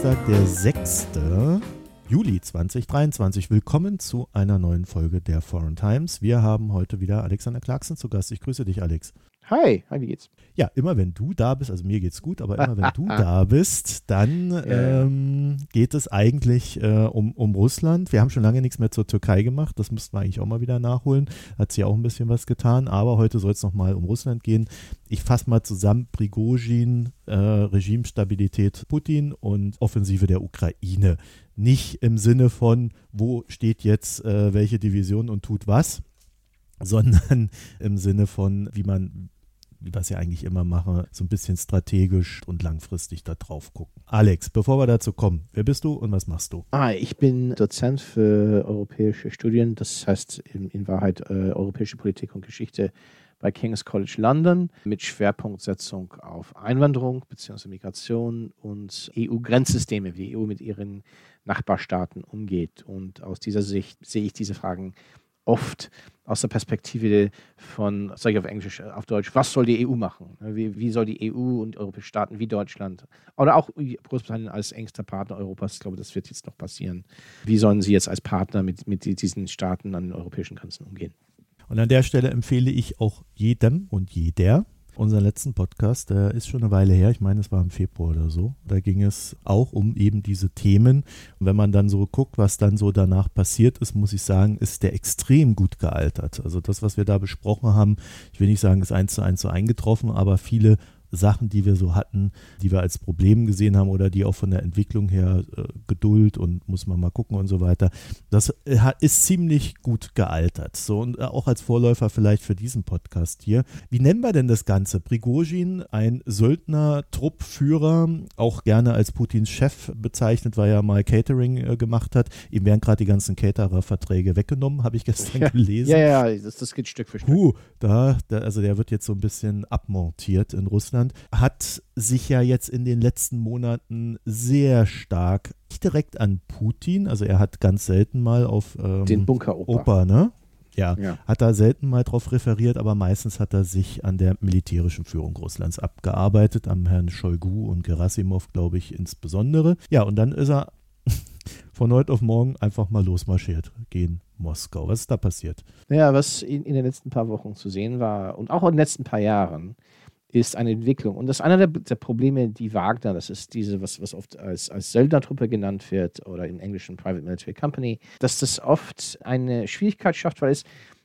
Donnerstag, der 6. Juli 2023. Willkommen zu einer neuen Folge der Foreign Times. Wir haben heute wieder Alexander Clarkson zu Gast. Ich grüße dich, Alex. Hi, hi, wie geht's? Ja, immer wenn du da bist, also mir geht's gut, aber immer wenn du da bist, dann ähm, geht es eigentlich äh, um, um Russland. Wir haben schon lange nichts mehr zur Türkei gemacht, das müssten wir eigentlich auch mal wieder nachholen. Hat sie auch ein bisschen was getan, aber heute soll es nochmal um Russland gehen. Ich fasse mal zusammen: Prigozhin, äh, Regimestabilität Putin und Offensive der Ukraine. Nicht im Sinne von, wo steht jetzt äh, welche Division und tut was, sondern im Sinne von, wie man es ja eigentlich immer machen, so ein bisschen strategisch und langfristig da drauf gucken. Alex, bevor wir dazu kommen, wer bist du und was machst du? Ah, ich bin Dozent für europäische Studien, das heißt in, in Wahrheit äh, europäische Politik und Geschichte bei King's College London mit Schwerpunktsetzung auf Einwanderung bzw. Migration und EU-Grenzsysteme, wie die EU mit ihren Nachbarstaaten umgeht. Und aus dieser Sicht sehe ich diese Fragen oft aus der Perspektive von, sage ich auf Englisch, äh, auf Deutsch, was soll die EU machen? Wie, wie soll die EU und europäische Staaten wie Deutschland oder auch Großbritannien als engster Partner Europas, ich glaube, das wird jetzt noch passieren. Wie sollen sie jetzt als Partner mit, mit diesen Staaten an den europäischen Grenzen umgehen? Und an der Stelle empfehle ich auch jedem und jeder, unseren letzten Podcast, der ist schon eine Weile her, ich meine, es war im Februar oder so. Da ging es auch um eben diese Themen. Und wenn man dann so guckt, was dann so danach passiert ist, muss ich sagen, ist der extrem gut gealtert. Also das, was wir da besprochen haben, ich will nicht sagen, ist eins zu eins so eingetroffen, aber viele Sachen, die wir so hatten, die wir als Problem gesehen haben oder die auch von der Entwicklung her äh, Geduld und muss man mal gucken und so weiter, das äh, ist ziemlich gut gealtert. So und äh, auch als Vorläufer vielleicht für diesen Podcast hier. Wie nennen wir denn das Ganze? Prigozhin, ein Söldner, Truppführer, auch gerne als Putins Chef bezeichnet, weil er mal Catering äh, gemacht hat. Ihm werden gerade die ganzen Caterer-Verträge weggenommen, habe ich gestern ja. gelesen. Ja, ja, das, das geht Stück für Stück. Puh, da, da, also der wird jetzt so ein bisschen abmontiert in Russland. Deutschland hat sich ja jetzt in den letzten Monaten sehr stark nicht direkt an Putin, also er hat ganz selten mal auf ähm, den Bunker Opa, ne? Ja, ja, hat er selten mal drauf referiert, aber meistens hat er sich an der militärischen Führung Russlands abgearbeitet, am Herrn Shoigu und Gerasimov, glaube ich, insbesondere. Ja, und dann ist er von heute auf morgen einfach mal losmarschiert gegen Moskau. Was ist da passiert? Ja, was in, in den letzten paar Wochen zu sehen war und auch in den letzten paar Jahren, ist eine Entwicklung. Und das ist einer der, der, Probleme, die Wagner, das ist diese, was, was oft als, als Söldnertruppe genannt wird oder im Englischen Private Military Company, dass das oft eine Schwierigkeit schafft, weil es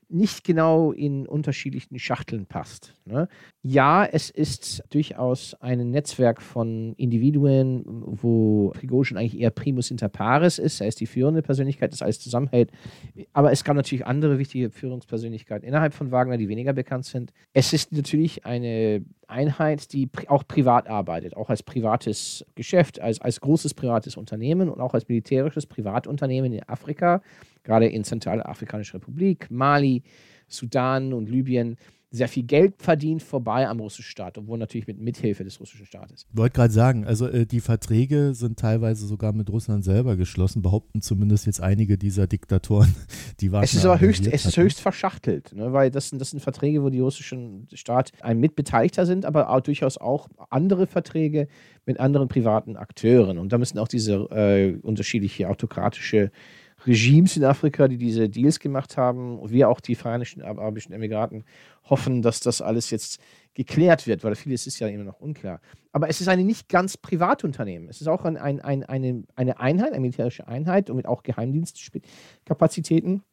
nicht genau in unterschiedlichen Schachteln passt. Ne? Ja, es ist durchaus ein Netzwerk von Individuen, wo Prigozhin eigentlich eher primus inter pares ist. Er ist die führende Persönlichkeit, das alles zusammenhält. Aber es gab natürlich andere wichtige Führungspersönlichkeiten innerhalb von Wagner, die weniger bekannt sind. Es ist natürlich eine Einheit, die auch privat arbeitet, auch als privates Geschäft, als, als großes privates Unternehmen und auch als militärisches Privatunternehmen in Afrika gerade in Zentralafrikanischer Republik, Mali, Sudan und Libyen sehr viel Geld verdient vorbei am russischen Staat, obwohl natürlich mit Mithilfe des russischen Staates. Ich wollte gerade sagen, also äh, die Verträge sind teilweise sogar mit Russland selber geschlossen, behaupten zumindest jetzt einige dieser Diktatoren, die waren. Es ist aber höchst, es ist höchst verschachtelt, ne, weil das, das sind Verträge, wo die russischen Staat ein Mitbeteiligter sind, aber auch durchaus auch andere Verträge mit anderen privaten Akteuren. Und da müssen auch diese äh, unterschiedliche autokratische Regimes in Afrika, die diese Deals gemacht haben und wir auch die Vereinigten Arabischen Emiraten hoffen, dass das alles jetzt geklärt wird, weil vieles ist ja immer noch unklar. Aber es ist ein nicht ganz Privatunternehmen. Es ist auch ein, ein, ein, eine, eine Einheit, eine militärische Einheit und mit auch Geheimdienstkapazitäten,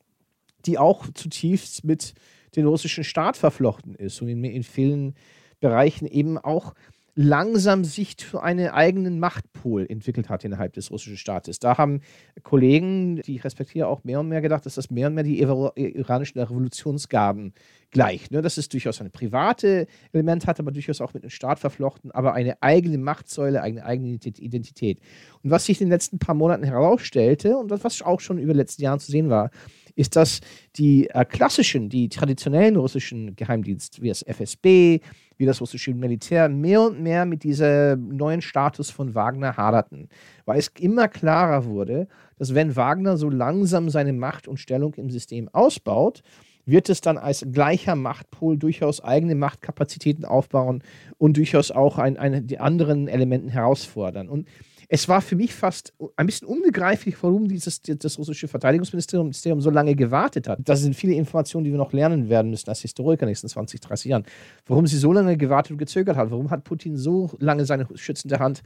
die auch zutiefst mit dem russischen Staat verflochten ist und in, in vielen Bereichen eben auch langsam sich für einen eigenen Machtpol entwickelt hat innerhalb des russischen Staates. Da haben Kollegen, die ich respektiere, auch mehr und mehr gedacht, dass das mehr und mehr die iranischen Revolutionsgarden gleicht. Ne? Dass es durchaus ein privates Element hat, aber durchaus auch mit dem Staat verflochten, aber eine eigene Machtsäule, eine eigene Identität. Und was sich in den letzten paar Monaten herausstellte und was auch schon über die letzten Jahre zu sehen war, ist, dass die äh, klassischen, die traditionellen russischen Geheimdienste, wie das FSB, wie das russische Militär, mehr und mehr mit diesem neuen Status von Wagner haderten. Weil es immer klarer wurde, dass wenn Wagner so langsam seine Macht und Stellung im System ausbaut, wird es dann als gleicher Machtpol durchaus eigene Machtkapazitäten aufbauen und durchaus auch ein, ein, die anderen Elementen herausfordern. Und es war für mich fast ein bisschen unbegreiflich, warum dieses, das russische Verteidigungsministerium so lange gewartet hat. Das sind viele Informationen, die wir noch lernen werden müssen als Historiker in den nächsten 20, 30 Jahren. Warum sie so lange gewartet und gezögert hat. Warum hat Putin so lange seine schützende Hand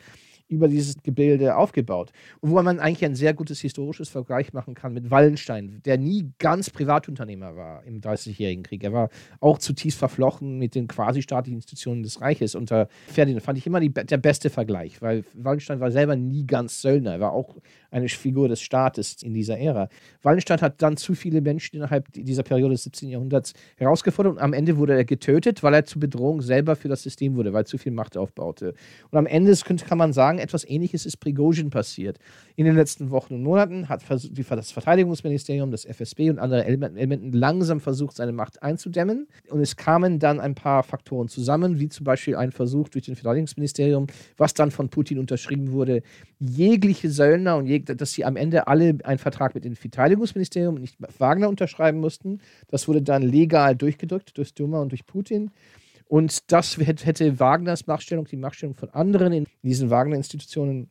über dieses Gebilde aufgebaut. Und wo man eigentlich ein sehr gutes historisches Vergleich machen kann mit Wallenstein, der nie ganz Privatunternehmer war im Dreißigjährigen Krieg. Er war auch zutiefst verflochten mit den quasi staatlichen Institutionen des Reiches. Unter Ferdinand fand ich immer die, der beste Vergleich, weil Wallenstein war selber nie ganz Söldner. Er war auch eine Figur des Staates in dieser Ära. Wallenstein hat dann zu viele Menschen innerhalb dieser Periode des 17. Jahrhunderts herausgefordert und am Ende wurde er getötet, weil er zur Bedrohung selber für das System wurde, weil er zu viel Macht aufbaute. Und am Ende kann man sagen, etwas Ähnliches ist Prigozhin passiert. In den letzten Wochen und Monaten hat das Verteidigungsministerium, das FSB und andere Elementen langsam versucht, seine Macht einzudämmen. Und es kamen dann ein paar Faktoren zusammen, wie zum Beispiel ein Versuch durch den Verteidigungsministerium, was dann von Putin unterschrieben wurde, jegliche Söldner und jeg dass sie am Ende alle einen Vertrag mit dem Verteidigungsministerium und nicht Wagner unterschreiben mussten. Das wurde dann legal durchgedrückt durch Duma und durch Putin. Und das hätte Wagners Machtstellung, die Machtstellung von anderen in diesen Wagner-Institutionen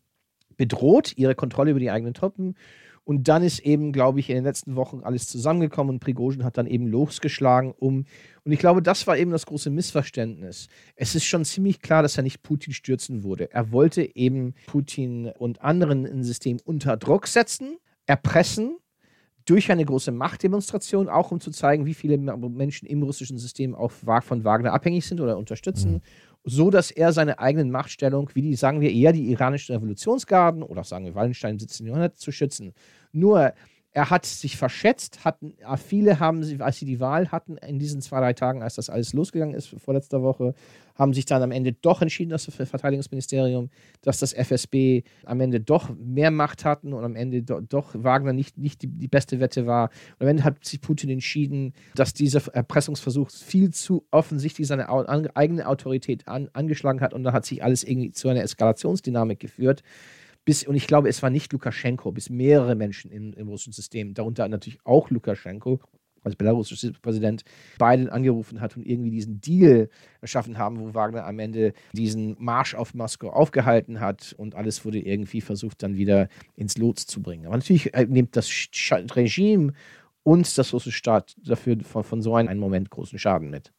bedroht, ihre Kontrolle über die eigenen Truppen. Und dann ist eben, glaube ich, in den letzten Wochen alles zusammengekommen und Prigozhin hat dann eben losgeschlagen, um. Und ich glaube, das war eben das große Missverständnis. Es ist schon ziemlich klar, dass er nicht Putin stürzen wurde. Er wollte eben Putin und anderen im System unter Druck setzen, erpressen durch eine große Machtdemonstration, auch um zu zeigen, wie viele Menschen im russischen System auch von Wagner abhängig sind oder unterstützen, mhm. So dass er seine eigenen Machtstellung, wie die, sagen wir, eher die iranischen Revolutionsgarden oder sagen wir Wallenstein im 17. Jahrhundert zu schützen. Nur er hat sich verschätzt, hatten, äh, viele haben, als sie die Wahl hatten, in diesen zwei, drei Tagen, als das alles losgegangen ist, vorletzter Woche, haben sich dann am Ende doch entschieden, dass das Verteidigungsministerium, dass das FSB am Ende doch mehr Macht hatten und am Ende do, doch Wagner nicht, nicht die, die, beste Wette war. Und am Ende hat sich Putin entschieden, dass dieser Erpressungsversuch viel zu offensichtlich seine eigene Autorität an, angeschlagen hat und dann hat sich alles irgendwie zu einer Eskalationsdynamik geführt bis, und ich glaube, es war nicht Lukaschenko, bis mehrere Menschen in, im russischen System, darunter natürlich auch Lukaschenko, als belarussischer Präsident, Biden angerufen hat und irgendwie diesen Deal erschaffen haben, wo Wagner am Ende diesen Marsch auf Moskau aufgehalten hat und alles wurde irgendwie versucht, dann wieder ins Lot zu bringen. Aber natürlich äh, nimmt das Regime und das russische Staat dafür von, von so einem Moment großen Schaden mit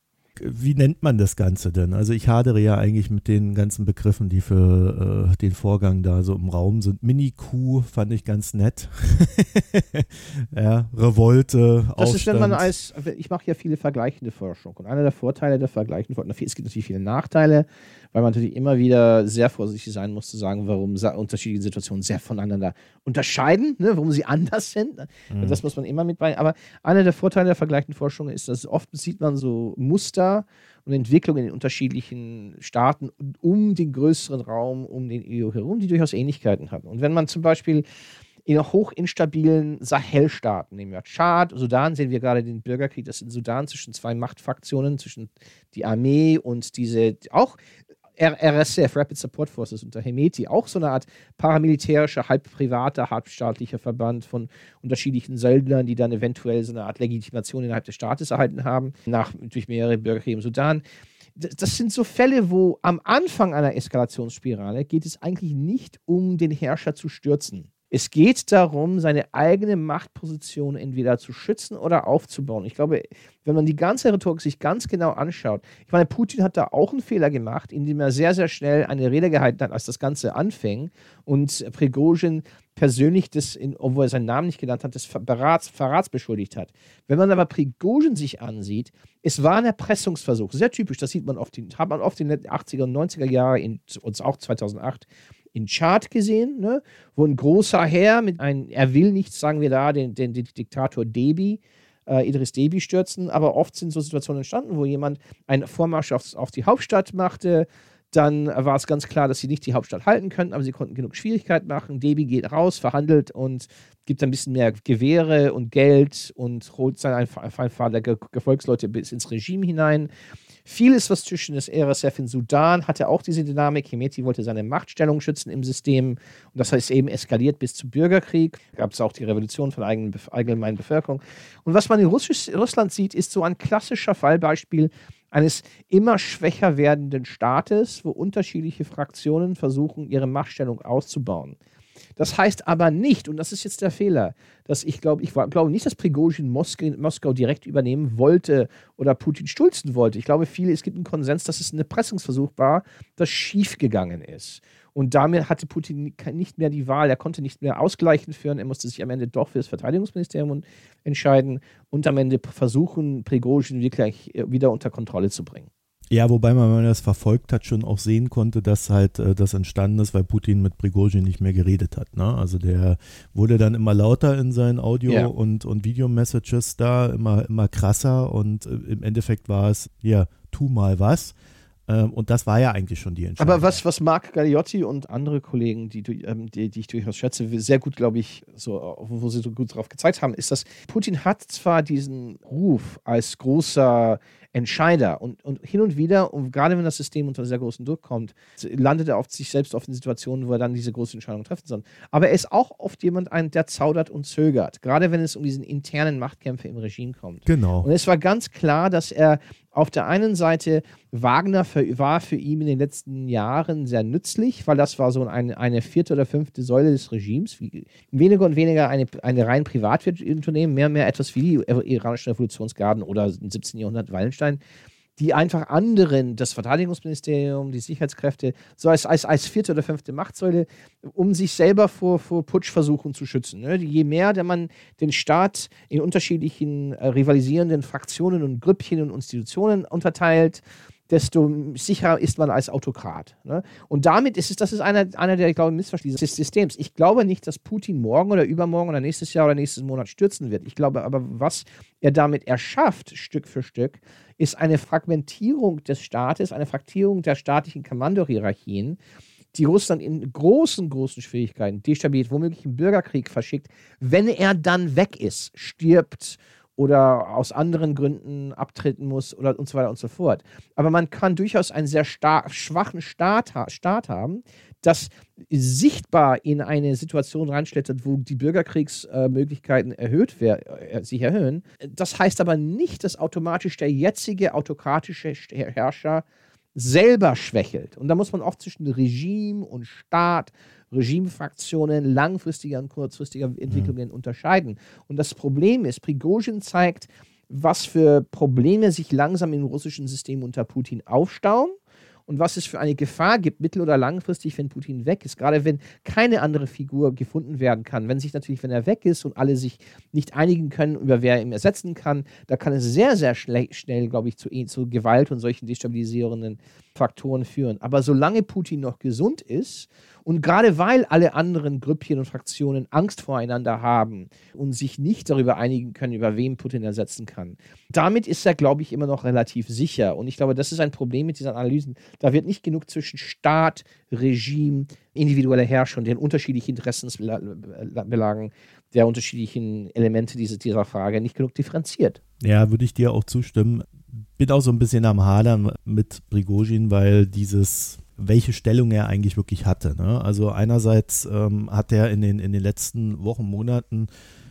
wie nennt man das Ganze denn? Also ich hadere ja eigentlich mit den ganzen Begriffen, die für äh, den Vorgang da so im Raum sind. Mini-Coup fand ich ganz nett. ja, Revolte, Das Aufstand. ist, wenn man als, ich mache ja viele vergleichende Forschung und einer der Vorteile der vergleichenden Forschung, es gibt natürlich viele Nachteile, weil man natürlich immer wieder sehr vorsichtig sein muss zu sagen, warum unterschiedliche Situationen sehr voneinander unterscheiden, ne, warum sie anders sind. Mhm. Das muss man immer mit bei. Aber einer der Vorteile der vergleichenden Forschung ist, dass oft sieht man so Muster und Entwicklungen in unterschiedlichen Staaten um den größeren Raum, um den EU herum, die durchaus Ähnlichkeiten haben. Und wenn man zum Beispiel in hochinstabilen Sahelstaaten, nehmen wir Tschad, Sudan, sehen wir gerade den Bürgerkrieg, das in Sudan zwischen zwei Machtfraktionen, zwischen die Armee und diese auch RSF, Rapid Support Forces unter Hemeti, auch so eine Art paramilitärischer, halb privater, halb staatlicher Verband von unterschiedlichen Söldnern, die dann eventuell so eine Art Legitimation innerhalb des Staates erhalten haben, nach, durch mehrere Bürgerkriege im Sudan. Das sind so Fälle, wo am Anfang einer Eskalationsspirale geht es eigentlich nicht um den Herrscher zu stürzen. Es geht darum, seine eigene Machtposition entweder zu schützen oder aufzubauen. Ich glaube, wenn man die ganze Rhetorik sich ganz genau anschaut, ich meine, Putin hat da auch einen Fehler gemacht, indem er sehr, sehr schnell eine Rede gehalten hat, als das Ganze anfing und Prigozhin persönlich das, in, obwohl er seinen Namen nicht genannt hat, des Verrats, Verrats beschuldigt hat. Wenn man aber Prigozhin sich ansieht, es war ein Erpressungsversuch, sehr typisch, das sieht man oft, hat man oft in den 80er und 90er Jahren und auch 2008 in Chart gesehen, ne? wo ein großer Herr mit einem, er will nichts, sagen wir da, den, den, den Diktator Debi, äh, Idris Debi stürzen, aber oft sind so Situationen entstanden, wo jemand einen Vormarsch auf, auf die Hauptstadt machte, dann war es ganz klar, dass sie nicht die Hauptstadt halten können, aber sie konnten genug Schwierigkeiten machen. Debi geht raus, verhandelt und gibt ein bisschen mehr Gewehre und Geld und holt seine Gefolgsleute bis ins Regime hinein Vieles, was zwischen des RSF in Sudan hatte auch diese Dynamik. Hemeti wollte seine Machtstellung schützen im System und das heißt eben eskaliert bis zum Bürgerkrieg. Gab es auch die Revolution von der allgemeinen Bevölkerung. Und was man in Russisch, Russland sieht, ist so ein klassischer Fallbeispiel eines immer schwächer werdenden Staates, wo unterschiedliche Fraktionen versuchen, ihre Machtstellung auszubauen. Das heißt aber nicht, und das ist jetzt der Fehler, dass ich glaube, ich glaube nicht, dass Prigozhin Moskau, direkt übernehmen wollte oder Putin stulzen wollte. Ich glaube, viele, es gibt einen Konsens, dass es ein Erpressungsversuch war, das schiefgegangen ist. Und damit hatte Putin nicht mehr die Wahl. Er konnte nicht mehr ausgleichend führen. Er musste sich am Ende doch für das Verteidigungsministerium entscheiden und am Ende versuchen, Prigozhin wirklich wieder unter Kontrolle zu bringen. Ja, wobei man, wenn man das verfolgt hat, schon auch sehen konnte, dass halt äh, das entstanden ist, weil Putin mit Prigozhin nicht mehr geredet hat. Ne? Also der wurde dann immer lauter in seinen Audio- ja. und, und Video-Messages da, immer, immer krasser und äh, im Endeffekt war es, ja, tu mal was. Ähm, und das war ja eigentlich schon die Entscheidung. Aber was, was Marc Galliotti und andere Kollegen, die, ähm, die, die ich durchaus schätze, sehr gut, glaube ich, so, wo sie so gut drauf gezeigt haben, ist, dass Putin hat zwar diesen Ruf als großer Entscheider. Und, und hin und wieder, und gerade wenn das System unter sehr großen Druck kommt, landet er auf sich selbst oft in Situationen, wo er dann diese große Entscheidung treffen soll. Aber er ist auch oft jemand, ein, der zaudert und zögert, gerade wenn es um diesen internen Machtkämpfe im Regime kommt. Genau. Und es war ganz klar, dass er auf der einen Seite Wagner für, war für ihn in den letzten Jahren sehr nützlich, weil das war so eine, eine vierte oder fünfte Säule des Regimes. Weniger und weniger eine, eine rein Privatunternehmen, mehr und mehr etwas wie die iranischen Revolutionsgarden oder im 17. Jahrhundert Wallenstein die einfach anderen, das Verteidigungsministerium, die Sicherheitskräfte, so als, als, als vierte oder fünfte Machtsäule, um sich selber vor, vor Putschversuchen zu schützen. Ne? Je mehr der man den Staat in unterschiedlichen äh, rivalisierenden Fraktionen und Grüppchen und Institutionen unterteilt, desto sicherer ist man als Autokrat. Ne? Und damit ist es, das ist einer, einer der, ich glaube, Missverständnisse des Systems. Ich glaube nicht, dass Putin morgen oder übermorgen oder nächstes Jahr oder nächstes Monat stürzen wird. Ich glaube aber, was er damit erschafft, Stück für Stück, ist eine Fragmentierung des Staates, eine Fraktierung der staatlichen Kommandohierarchien, die Russland in großen, großen Schwierigkeiten destabiliert, womöglich einen Bürgerkrieg verschickt, wenn er dann weg ist, stirbt oder aus anderen Gründen abtreten muss oder und so weiter und so fort. Aber man kann durchaus einen sehr schwachen Staat, Staat haben, das sichtbar in eine Situation reinschlittert, wo die Bürgerkriegsmöglichkeiten erhöht äh, sich erhöhen. Das heißt aber nicht, dass automatisch der jetzige autokratische Herrscher selber schwächelt. Und da muss man oft zwischen Regime und Staat Regimefraktionen langfristiger und kurzfristiger Entwicklungen mhm. unterscheiden. Und das Problem ist, Prigozhin zeigt, was für Probleme sich langsam im russischen System unter Putin aufstauen und was es für eine Gefahr gibt, mittel- oder langfristig, wenn Putin weg ist. Gerade wenn keine andere Figur gefunden werden kann. Wenn sich natürlich, wenn er weg ist und alle sich nicht einigen können, über wer ihn ersetzen kann, da kann es sehr, sehr schnell, glaube ich, zu, zu Gewalt und solchen destabilisierenden Faktoren führen. Aber solange Putin noch gesund ist und gerade weil alle anderen Grüppchen und Fraktionen Angst voreinander haben und sich nicht darüber einigen können, über wen Putin ersetzen kann, damit ist er, glaube ich, immer noch relativ sicher. Und ich glaube, das ist ein Problem mit diesen Analysen. Da wird nicht genug zwischen Staat, Regime, individueller Herrscher und den unterschiedlichen Interessensbelagen der unterschiedlichen Elemente dieser, dieser Frage nicht genug differenziert. Ja, würde ich dir auch zustimmen. Bin auch so ein bisschen am Hadern mit Prigozhin, weil dieses welche Stellung er eigentlich wirklich hatte. Ne? Also einerseits ähm, hat er in den, in den letzten Wochen, Monaten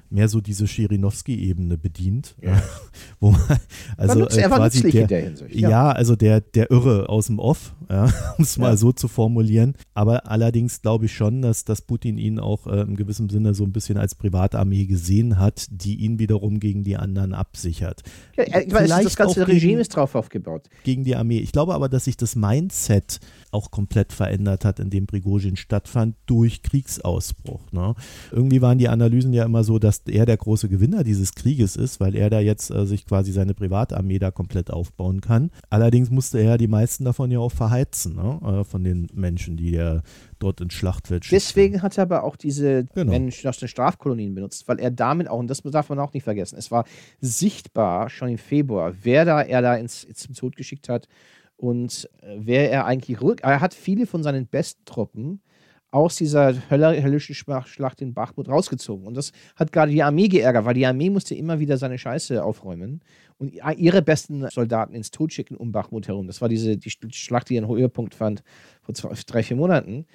mehr so diese Schirinowski-Ebene bedient. Ja. wo man, also man äh, quasi der, der Hinsicht, ja. ja. also der, der Irre aus dem Off, ja, um es mal so zu formulieren. Aber allerdings glaube ich schon, dass, dass Putin ihn auch äh, im gewissen Sinne so ein bisschen als Privatarmee gesehen hat, die ihn wiederum gegen die anderen absichert. Ja, ich weiß, das ganze Regime gegen, ist drauf aufgebaut. Gegen die Armee. Ich glaube aber, dass sich das Mindset auch komplett verändert hat, in dem Prigozhin stattfand, durch Kriegsausbruch. Ne? Irgendwie waren die Analysen ja immer so, dass er der große Gewinner dieses Krieges ist, weil er da jetzt äh, sich quasi seine Privatarmee da komplett aufbauen kann. Allerdings musste er die meisten davon ja auch verheizen, ne? äh, von den Menschen, die er dort ins Schlachtfeld schickt. Deswegen hat er aber auch diese genau. Menschen aus den Strafkolonien benutzt, weil er damit auch, und das darf man auch nicht vergessen, es war sichtbar schon im Februar, wer da er da ins, ins Tod geschickt hat und äh, wer er eigentlich rück. Er hat viele von seinen besten Truppen aus dieser höllischen Schlacht in Bachmut rausgezogen. Und das hat gerade die Armee geärgert, weil die Armee musste immer wieder seine Scheiße aufräumen und ihre besten Soldaten ins Tod schicken um Bachmut herum. Das war diese die Schlacht, die ihren Höhepunkt fand vor zwei, drei, vier Monaten.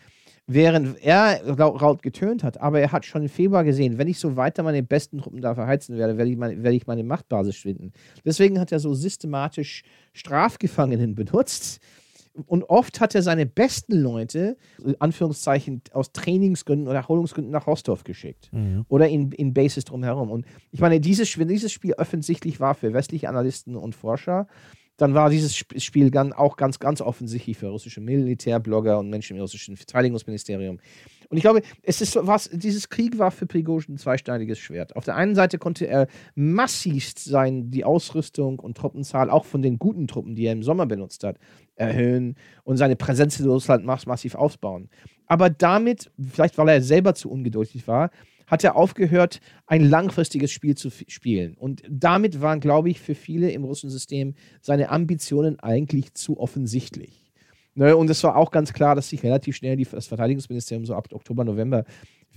Während er laut getönt hat, aber er hat schon im Februar gesehen, wenn ich so weiter meine besten Truppen da verheizen werde, werde ich meine, werde ich meine Machtbasis schwinden. Deswegen hat er so systematisch Strafgefangenen benutzt, und oft hat er seine besten Leute, Anführungszeichen, aus Trainingsgründen oder Erholungsgründen nach Rostov geschickt. Mhm. Oder in, in Bases drumherum. Und ich meine, dieses, dieses Spiel offensichtlich war für westliche Analysten und Forscher, dann war dieses Spiel auch ganz, ganz offensichtlich für russische Militärblogger und Menschen im russischen Verteidigungsministerium. Und ich glaube, es ist was, dieses Krieg war für Prigozhin ein zweisteiniges Schwert. Auf der einen Seite konnte er massivst sein, die Ausrüstung und Truppenzahl, auch von den guten Truppen, die er im Sommer benutzt hat, erhöhen und seine Präsenz in Russland massiv aufbauen. Aber damit, vielleicht weil er selber zu ungeduldig war, hat er aufgehört, ein langfristiges Spiel zu spielen. Und damit waren, glaube ich, für viele im russischen System seine Ambitionen eigentlich zu offensichtlich. Ne, und es war auch ganz klar, dass sich relativ schnell die, das Verteidigungsministerium so ab Oktober, November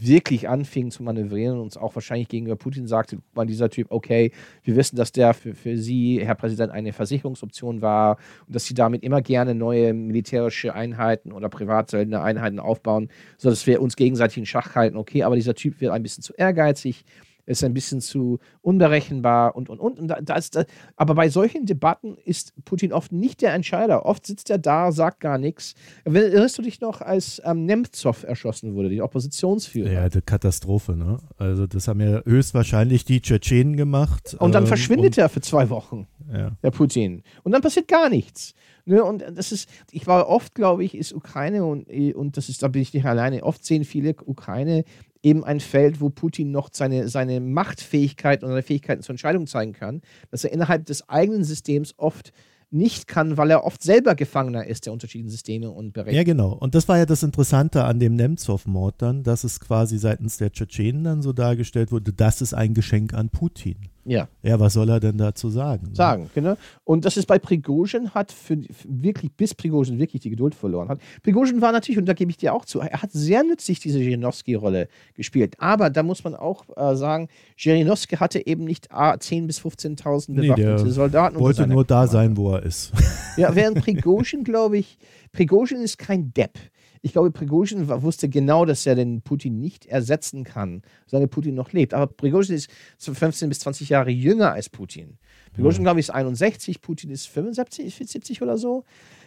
wirklich anfing zu manövrieren und auch wahrscheinlich gegenüber Putin sagte, war dieser Typ, okay, wir wissen, dass der für, für Sie, Herr Präsident, eine Versicherungsoption war und dass Sie damit immer gerne neue militärische Einheiten oder privatsöldene Einheiten aufbauen, sodass wir uns gegenseitig in Schach halten. Okay, aber dieser Typ wird ein bisschen zu ehrgeizig ist ein bisschen zu unberechenbar und und und. und da, ist, da, aber bei solchen Debatten ist Putin oft nicht der Entscheider. Oft sitzt er da, sagt gar nichts. Erinnerst du dich noch, als ähm, Nemtsov erschossen wurde, die Oppositionsführer? Ja, die Katastrophe, ne? Also, das haben ja höchstwahrscheinlich die Tschetschenen gemacht. Und dann ähm, verschwindet und, er für zwei Wochen, ja. der Putin. Und dann passiert gar nichts. Ne, und das ist, ich war oft, glaube ich, ist Ukraine und, und das ist, da bin ich nicht alleine. Oft sehen viele Ukraine eben ein Feld, wo Putin noch seine, seine Machtfähigkeit und seine Fähigkeiten zur Entscheidung zeigen kann, dass er innerhalb des eigenen Systems oft nicht kann, weil er oft selber Gefangener ist der unterschiedlichen Systeme und Berechnungen. Ja, genau. Und das war ja das Interessante an dem Nemtsov-Mord dann, dass es quasi seitens der Tschetschenen dann so dargestellt wurde, das ist ein Geschenk an Putin. Ja. Ja, was soll er denn dazu sagen? Ne? Sagen, genau. Und das ist bei Prigozhin hat für, für, wirklich, bis Prigozhin wirklich die Geduld verloren hat. Prigozhin war natürlich, und da gebe ich dir auch zu, er hat sehr nützlich diese Jirinowski-Rolle gespielt. Aber da muss man auch äh, sagen, Jirinowski hatte eben nicht ah, 10.000 bis 15.000 bewaffnete nee, Soldaten. wollte nur da sein, wo er ist. Ja, während Prigozhin, glaube ich, Prigozhin ist kein Depp. Ich glaube, Prigozhin wusste genau, dass er den Putin nicht ersetzen kann, solange Putin noch lebt. Aber Prigozhin ist 15 bis 20 Jahre jünger als Putin. Prigozhin, glaube ich, ist 61, Putin ist 75, 70 oder so.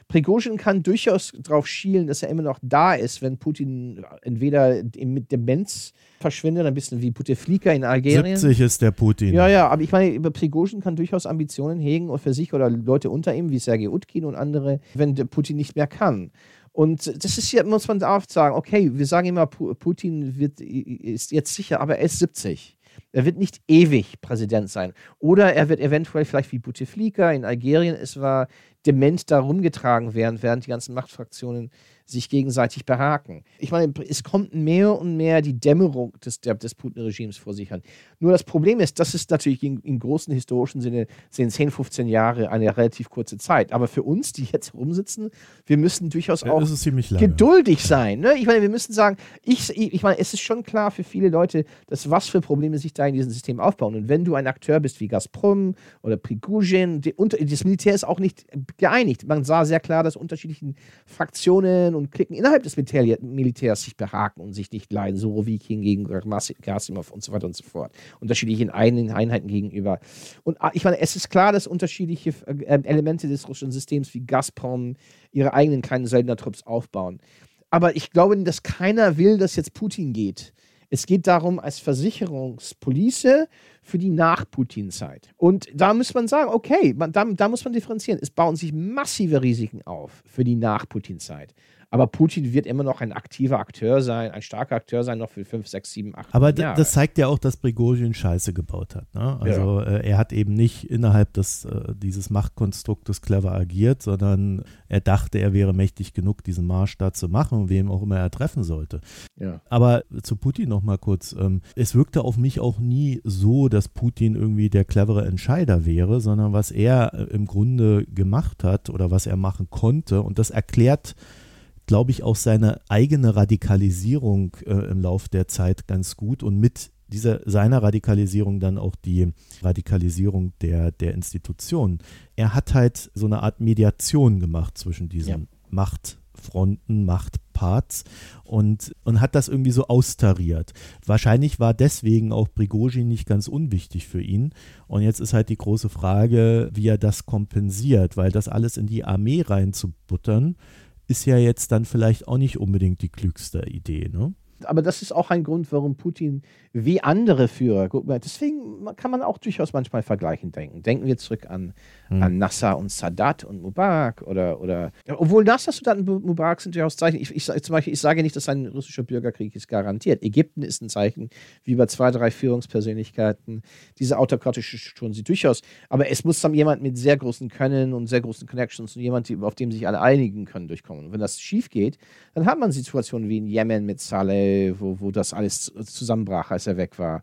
Prigozhin kann durchaus darauf schielen, dass er immer noch da ist, wenn Putin entweder mit Demenz verschwindet, ein bisschen wie Bouteflika in Algerien. 70 ist der Putin. Ja, ja, aber ich meine, Prigozhin kann durchaus Ambitionen hegen für sich oder Leute unter ihm, wie Sergei Utkin und andere, wenn Putin nicht mehr kann. Und das ist hier, muss man oft sagen, okay, wir sagen immer, Putin wird, ist jetzt sicher, aber er ist 70. Er wird nicht ewig Präsident sein. Oder er wird eventuell vielleicht wie Bouteflika in Algerien es war, dement da rumgetragen werden, während die ganzen Machtfraktionen sich gegenseitig behaken. Ich meine, es kommt mehr und mehr die Dämmerung des, des Putin-Regimes vor sich an. Nur das Problem ist, das ist natürlich in, im großen historischen Sinne, sind 10, 15 Jahre eine relativ kurze Zeit. Aber für uns, die jetzt rumsitzen, wir müssen durchaus auch geduldig sein. Ne? Ich meine, wir müssen sagen, ich, ich meine, es ist schon klar für viele Leute, dass was für Probleme sich da in diesem System aufbauen. Und wenn du ein Akteur bist wie Gazprom oder Prigozhin, die, und das Militär ist auch nicht geeinigt. Man sah sehr klar, dass unterschiedlichen Fraktionen und Klicken innerhalb des Militär Militärs sich behaken und sich nicht leiden, so wie King gegen Gasimov und so weiter und so fort. Unterschiedlichen Einheiten gegenüber. Und ah, ich meine, es ist klar, dass unterschiedliche äh, Elemente des russischen Systems wie Gazprom ihre eigenen kleinen Söldnertrupps aufbauen. Aber ich glaube, dass keiner will, dass jetzt Putin geht. Es geht darum, als Versicherungspolice für die Nach-Putin-Zeit. Und da muss man sagen, okay, man, da, da muss man differenzieren. Es bauen sich massive Risiken auf für die Nach-Putin-Zeit. Aber Putin wird immer noch ein aktiver Akteur sein, ein starker Akteur sein, noch für 5, 6, 7, 8 Aber Jahre. das zeigt ja auch, dass Prigozhin Scheiße gebaut hat. Ne? Also ja. äh, er hat eben nicht innerhalb des, äh, dieses Machtkonstruktes clever agiert, sondern er dachte, er wäre mächtig genug, diesen Marsch da zu machen, wem auch immer er treffen sollte. Ja. Aber zu Putin noch mal kurz. Ähm, es wirkte auf mich auch nie so, dass Putin irgendwie der clevere Entscheider wäre, sondern was er äh, im Grunde gemacht hat oder was er machen konnte und das erklärt glaube ich, auch seine eigene Radikalisierung äh, im Lauf der Zeit ganz gut und mit dieser seiner Radikalisierung dann auch die Radikalisierung der, der Institutionen. Er hat halt so eine Art Mediation gemacht zwischen diesen ja. Machtfronten, Machtparts und, und hat das irgendwie so austariert. Wahrscheinlich war deswegen auch Prigozhin nicht ganz unwichtig für ihn. Und jetzt ist halt die große Frage, wie er das kompensiert, weil das alles in die Armee reinzubuttern, ist ja jetzt dann vielleicht auch nicht unbedingt die klügste Idee. Ne? Aber das ist auch ein Grund, warum Putin wie andere Führer, deswegen kann man auch durchaus manchmal vergleichen denken. Denken wir zurück an, hm. an Nasser und Sadat und Mubarak oder, oder obwohl Nasser, Sadat und Mubarak sind durchaus Zeichen. Ich, ich, zum Beispiel, ich sage nicht, dass ein russischer Bürgerkrieg ist garantiert. Ägypten ist ein Zeichen, wie bei zwei, drei Führungspersönlichkeiten, diese autokratische Strukturen sie durchaus. Aber es muss dann jemand mit sehr großen Können und sehr großen Connections und jemand, auf dem sich alle einigen können, durchkommen. Und wenn das schief geht, dann hat man Situationen wie in Jemen mit Saleh, wo, wo das alles zusammenbrach, als er weg war.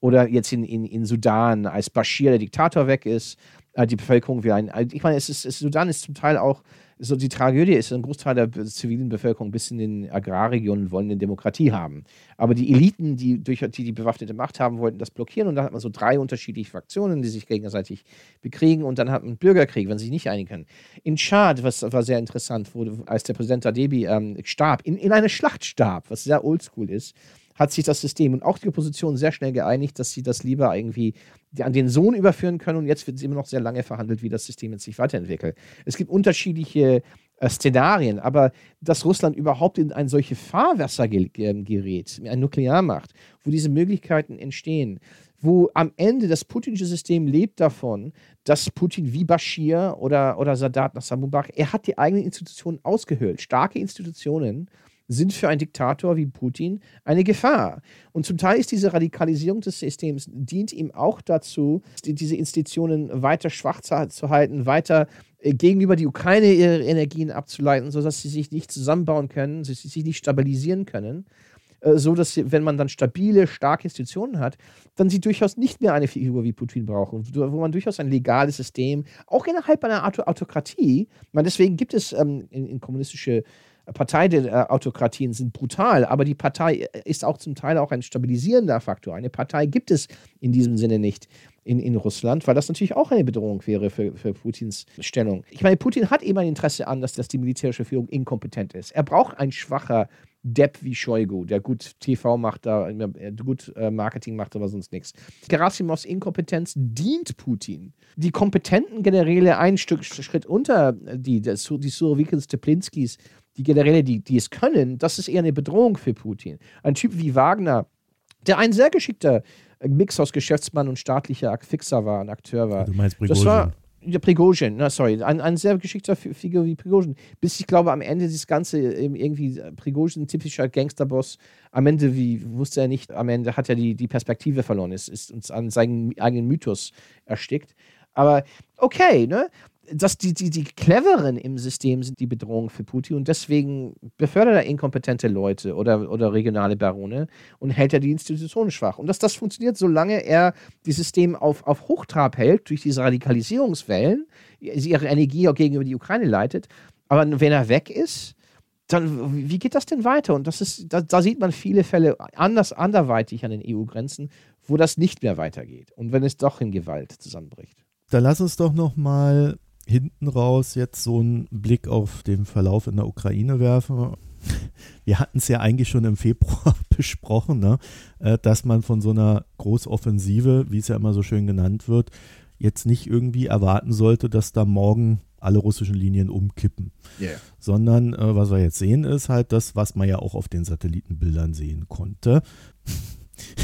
Oder jetzt in, in, in Sudan, als Bashir, der Diktator, weg ist, die Bevölkerung wie ein. Ich meine, es ist, es, Sudan ist zum Teil auch, so die Tragödie ist, ein Großteil der zivilen Bevölkerung bis in den Agrarregionen wollen eine Demokratie haben. Aber die Eliten, die durch die, die bewaffnete Macht haben, wollten das blockieren. Und dann hat man so drei unterschiedliche Fraktionen, die sich gegenseitig bekriegen. Und dann hat man einen Bürgerkrieg, wenn sie sich nicht einigen können. In Tschad, was war sehr interessant, wurde, als der Präsident Adebi ähm, starb, in, in eine Schlacht starb, was sehr oldschool ist, hat sich das System und auch die Opposition sehr schnell geeinigt, dass sie das lieber irgendwie an den Sohn überführen können. Und jetzt wird es immer noch sehr lange verhandelt, wie das System jetzt sich weiterentwickelt. Es gibt unterschiedliche äh, Szenarien, aber dass Russland überhaupt in ein solches Fahrwasser ge äh, gerät, eine Nuklearmacht, wo diese Möglichkeiten entstehen, wo am Ende das putinische System lebt davon, dass Putin wie Bashir oder, oder Sadat Nasser Mubarak, er hat die eigenen Institutionen ausgehöhlt, starke Institutionen, sind für einen Diktator wie Putin eine Gefahr. Und zum Teil ist diese Radikalisierung des Systems, dient ihm auch dazu, diese Institutionen weiter schwach zu halten, weiter äh, gegenüber die Ukraine ihre Energien abzuleiten, sodass sie sich nicht zusammenbauen können, sich nicht stabilisieren können äh, so dass sie, wenn man dann stabile, starke Institutionen hat, dann sie durchaus nicht mehr eine Figur wie Putin brauchen, wo man durchaus ein legales System, auch innerhalb einer Autokratie, man deswegen gibt es ähm, in, in kommunistische Parteiautokratien sind brutal, aber die Partei ist auch zum Teil auch ein stabilisierender Faktor. Eine Partei gibt es in diesem Sinne nicht in, in Russland, weil das natürlich auch eine Bedrohung wäre für, für Putins Stellung. Ich meine, Putin hat eben ein Interesse an, dass, dass die militärische Führung inkompetent ist. Er braucht ein schwacher Depp wie Shoigu, der gut TV macht, da, äh, gut äh, Marketing macht, aber sonst nichts. Gerasimovs Inkompetenz dient Putin. Die kompetenten Generäle ein Stück Schritt unter die, die Surovikins, Teplinskis, die Generäle, die, die es können, das ist eher eine Bedrohung für Putin. Ein Typ wie Wagner, der ein sehr geschickter Mix aus Geschäftsmann und staatlicher Fixer war, ein Akteur war. Du meinst Prigozhin. Das war ja, Prigozhin, na, sorry, ein, ein sehr geschickter Figur wie Prigozhin. Bis ich glaube, am Ende dieses Ganze irgendwie Prigozhin, typischer Gangsterboss, am Ende, wie wusste er nicht, am Ende hat er die, die Perspektive verloren, ist, ist uns an seinen eigenen Mythos erstickt. Aber okay, ne? Dass die, die, die Cleveren im System sind die Bedrohung für Putin und deswegen befördert er inkompetente Leute oder, oder regionale Barone und hält er die Institutionen schwach. Und dass das funktioniert, solange er das System auf, auf Hochtrab hält, durch diese Radikalisierungswellen, ihre Energie auch gegenüber die Ukraine leitet. Aber wenn er weg ist, dann wie geht das denn weiter? Und das ist, da, da sieht man viele Fälle anders, anderweitig an den EU-Grenzen, wo das nicht mehr weitergeht. Und wenn es doch in Gewalt zusammenbricht. Dann lass uns doch noch mal hinten raus jetzt so einen Blick auf den Verlauf in der Ukraine werfen. Wir hatten es ja eigentlich schon im Februar besprochen, ne? Äh, dass man von so einer Großoffensive, wie es ja immer so schön genannt wird, jetzt nicht irgendwie erwarten sollte, dass da morgen alle russischen Linien umkippen. Yeah. Sondern äh, was wir jetzt sehen, ist halt das, was man ja auch auf den Satellitenbildern sehen konnte.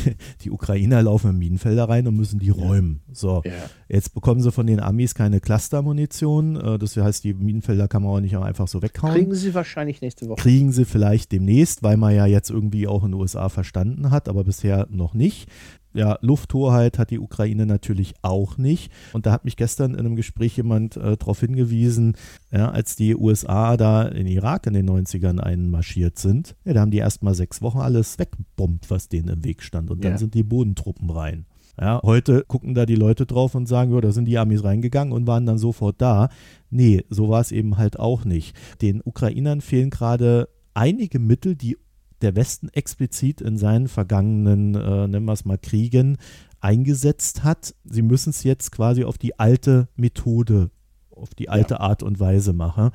die Ukrainer laufen in Minenfelder rein und müssen die räumen. So, ja. jetzt bekommen sie von den Amis keine Clustermunition. Äh, das heißt, die Minenfelder kann man auch nicht einfach so weghauen. Kriegen sie wahrscheinlich nächste Woche. Kriegen sie vielleicht demnächst, weil man ja jetzt irgendwie auch in den USA verstanden hat, aber bisher noch nicht ja, Lufthoheit hat die Ukraine natürlich auch nicht. Und da hat mich gestern in einem Gespräch jemand äh, darauf hingewiesen, ja, als die USA da in Irak in den 90ern einmarschiert sind, ja, da haben die erst mal sechs Wochen alles weggebombt, was denen im Weg stand. Und dann ja. sind die Bodentruppen rein. Ja, heute gucken da die Leute drauf und sagen, ja, da sind die Amis reingegangen und waren dann sofort da. Nee, so war es eben halt auch nicht. Den Ukrainern fehlen gerade einige Mittel, die der Westen explizit in seinen vergangenen, äh, nennen wir es mal, Kriegen eingesetzt hat. Sie müssen es jetzt quasi auf die alte Methode, auf die alte ja. Art und Weise machen.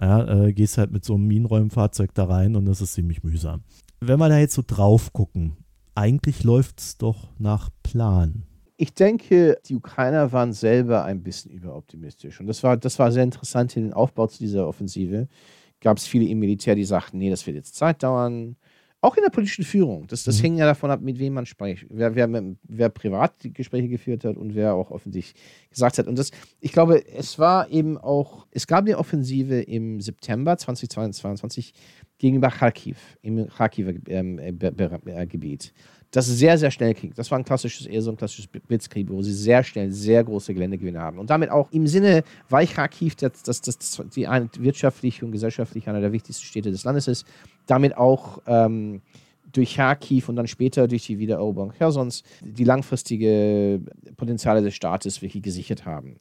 Ja, äh, gehst halt mit so einem Minenräumfahrzeug da rein und das ist ziemlich mühsam. Wenn wir da jetzt so drauf gucken, eigentlich läuft es doch nach Plan. Ich denke, die Ukrainer waren selber ein bisschen überoptimistisch. Und das war, das war sehr interessant in den Aufbau zu dieser Offensive. Gab es viele im Militär, die sagten, nee, das wird jetzt Zeit dauern. Auch in der politischen Führung. Das, das mhm. hängt ja davon ab, mit wem man spricht. Wer, wer, wer privat die Gespräche geführt hat und wer auch offensichtlich gesagt hat. Und das, ich glaube, es war eben auch, es gab eine Offensive im September 2022 gegenüber Kharkiv, im Kharkiver ähm, äh, äh, Gebiet. Das sehr, sehr schnell ging. Das war ein klassisches, eher so ein klassisches Blitzkrieg, wo sie sehr schnell sehr große Geländegewinne haben. Und damit auch im Sinne, weil Kharkiv das, das, das, die wirtschaftlich und gesellschaftlich einer der wichtigsten Städte des Landes ist, damit auch ähm, durch Kharkiv und dann später durch die Wiedereroberung Chersons die langfristige Potenziale des Staates wirklich gesichert haben.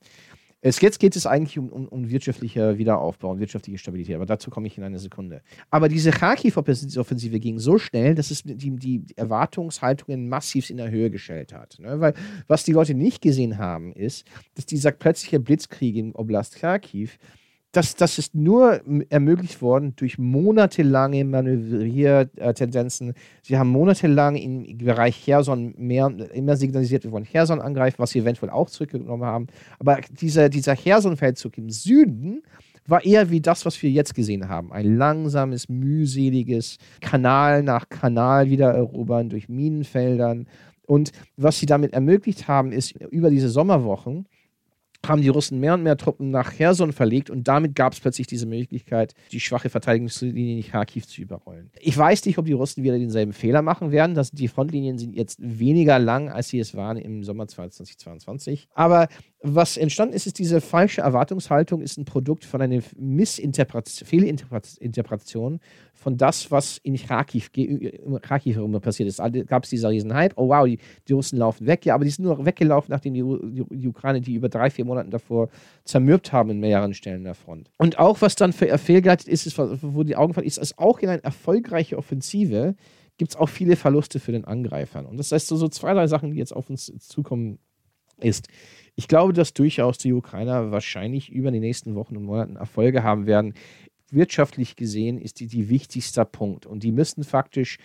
Es, jetzt geht es eigentlich um, um, um wirtschaftlicher Wiederaufbau und wirtschaftliche Stabilität, aber dazu komme ich in einer Sekunde. Aber diese Kharkiv-Offensive ging so schnell, dass es die, die Erwartungshaltungen massiv in der Höhe gestellt hat. Ne? Weil was die Leute nicht gesehen haben, ist, dass dieser plötzliche Blitzkrieg im Oblast Kharkiv das, das ist nur ermöglicht worden durch monatelange Manövriertendenzen. Sie haben monatelang im Bereich Cherson mehr, immer signalisiert, wir wollen Cherson angreifen, was sie eventuell auch zurückgenommen haben. Aber dieser, dieser Cherson-Feldzug im Süden war eher wie das, was wir jetzt gesehen haben. Ein langsames, mühseliges Kanal nach Kanal wieder erobern durch Minenfeldern. Und was sie damit ermöglicht haben, ist über diese Sommerwochen haben die Russen mehr und mehr Truppen nach Cherson verlegt und damit gab es plötzlich diese Möglichkeit, die schwache Verteidigungslinie in Kharkiv zu überrollen. Ich weiß nicht, ob die Russen wieder denselben Fehler machen werden. dass die Frontlinien sind jetzt weniger lang, als sie es waren im Sommer 2022. Aber was entstanden ist, ist diese falsche Erwartungshaltung, ist ein Produkt von einer Missinterpretation, Fehlinterpretation von das, was in Kharkiv, Kharkiv herum passiert ist. Gab es dieser riesen Hype, oh wow, die, die, Russen laufen weg. Ja, aber die sind nur weggelaufen, nachdem die, die, die Ukraine die über drei, vier Monate davor zermürbt haben in mehreren Stellen der Front. Und auch was dann für fehlgeleitet ist, ist, wo die Augen fallen, ist, ist auch in eine erfolgreiche Offensive gibt es auch viele Verluste für den Angreifern. Und das heißt, so, so zwei, drei Sachen, die jetzt auf uns zukommen, ist, ich glaube, dass durchaus die Ukrainer wahrscheinlich über die nächsten Wochen und Monaten Erfolge haben werden. Wirtschaftlich gesehen ist die die wichtigster Punkt. Und die müssten faktisch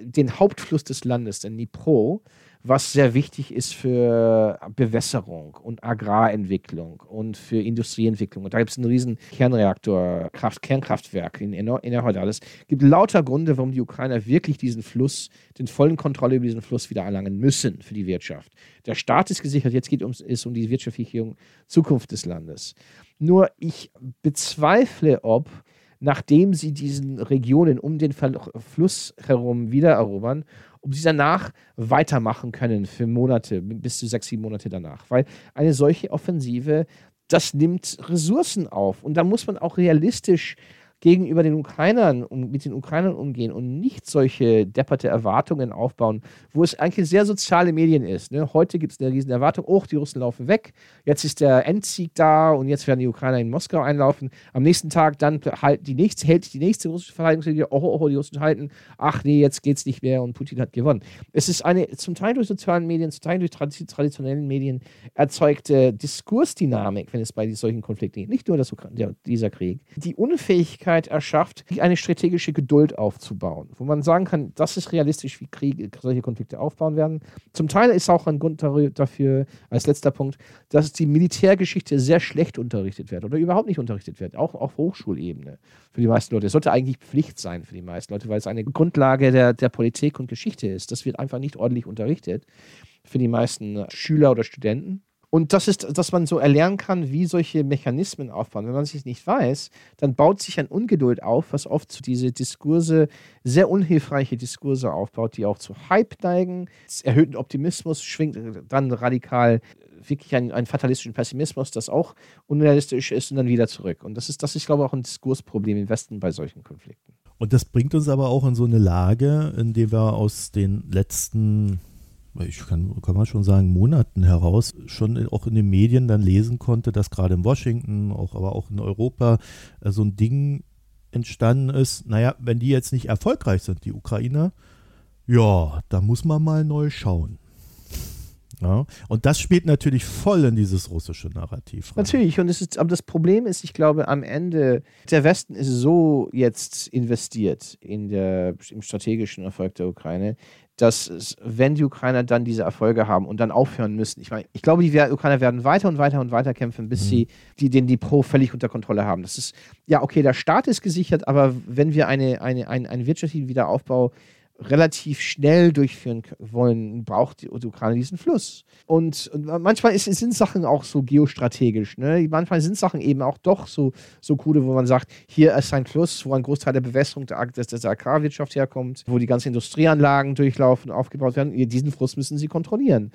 den Hauptfluss des Landes, den Dnipro, was sehr wichtig ist für Bewässerung und Agrarentwicklung und für Industrieentwicklung. Und da gibt es einen riesen Kernreaktor, Kraft, Kernkraftwerk in, in, in der. Es gibt lauter Gründe, warum die Ukrainer wirklich diesen Fluss, den vollen Kontrolle über diesen Fluss wieder erlangen müssen für die Wirtschaft. Der Staat ist gesichert, jetzt geht es um die wirtschaftliche Zukunft des Landes. Nur ich bezweifle, ob nachdem sie diesen Regionen um den Fluss herum wiedererobern, ob sie danach weitermachen können für Monate, bis zu sechs, sieben Monate danach. Weil eine solche Offensive, das nimmt Ressourcen auf. Und da muss man auch realistisch gegenüber den Ukrainern und mit den Ukrainern umgehen und nicht solche depperte Erwartungen aufbauen, wo es eigentlich sehr soziale Medien ist. Ne? Heute gibt es eine riesen Erwartung, oh, die Russen laufen weg, jetzt ist der Endsieg da und jetzt werden die Ukrainer in Moskau einlaufen. Am nächsten Tag dann halt die nächste, hält die nächste russische Verteidigungslinie, oh, oh, oh, die Russen halten, ach nee, jetzt geht es nicht mehr und Putin hat gewonnen. Es ist eine zum Teil durch sozialen Medien, zum Teil durch traditionellen Medien erzeugte Diskursdynamik, wenn es bei solchen Konflikten geht. Nicht nur das, dieser Krieg. Die Unfähigkeit, Möglichkeit erschafft, eine strategische Geduld aufzubauen, wo man sagen kann, das ist realistisch, wie Kriege, solche Konflikte aufbauen werden. Zum Teil ist auch ein Grund dafür, als letzter Punkt, dass die Militärgeschichte sehr schlecht unterrichtet wird oder überhaupt nicht unterrichtet wird, auch auf Hochschulebene für die meisten Leute. Es sollte eigentlich Pflicht sein für die meisten Leute, weil es eine Grundlage der, der Politik und Geschichte ist. Das wird einfach nicht ordentlich unterrichtet für die meisten Schüler oder Studenten. Und das ist, dass man so erlernen kann, wie solche Mechanismen aufbauen. Wenn man es nicht weiß, dann baut sich ein Ungeduld auf, was oft zu diese Diskurse, sehr unhilfreiche Diskurse aufbaut, die auch zu Hype neigen. Erhöhten Optimismus schwingt dann radikal wirklich einen, einen fatalistischen Pessimismus, das auch unrealistisch ist und dann wieder zurück. Und das ist, das ist, glaube ich, auch ein Diskursproblem im Westen bei solchen Konflikten. Und das bringt uns aber auch in so eine Lage, in der wir aus den letzten ich kann, kann man schon sagen, Monaten heraus schon auch in den Medien dann lesen konnte, dass gerade in Washington, auch, aber auch in Europa äh, so ein Ding entstanden ist, naja, wenn die jetzt nicht erfolgreich sind, die Ukrainer, ja, da muss man mal neu schauen. Ja, und das spielt natürlich voll in dieses russische Narrativ. Rein. Natürlich, und es ist, aber das Problem ist, ich glaube, am Ende, der Westen ist so jetzt investiert in der, im strategischen Erfolg der Ukraine, dass es, wenn die Ukrainer dann diese Erfolge haben und dann aufhören müssen, ich meine, ich glaube, die Ukrainer werden weiter und weiter und weiter kämpfen, bis mhm. sie die, den die Pro völlig unter Kontrolle haben. Das ist, ja, okay, der Staat ist gesichert, aber wenn wir eine, eine, eine, einen wirtschaftlichen Wiederaufbau relativ schnell durchführen wollen, braucht die, Ukraine diesen Fluss. Und, und manchmal ist, sind Sachen auch so geostrategisch. Ne? Manchmal sind Sachen eben auch doch so, so coole, wo man sagt, hier ist ein Fluss, wo ein Großteil der Bewässerung der, der, der Agrarwirtschaft herkommt, wo die ganzen Industrieanlagen durchlaufen, aufgebaut werden. Diesen Fluss müssen sie kontrollieren.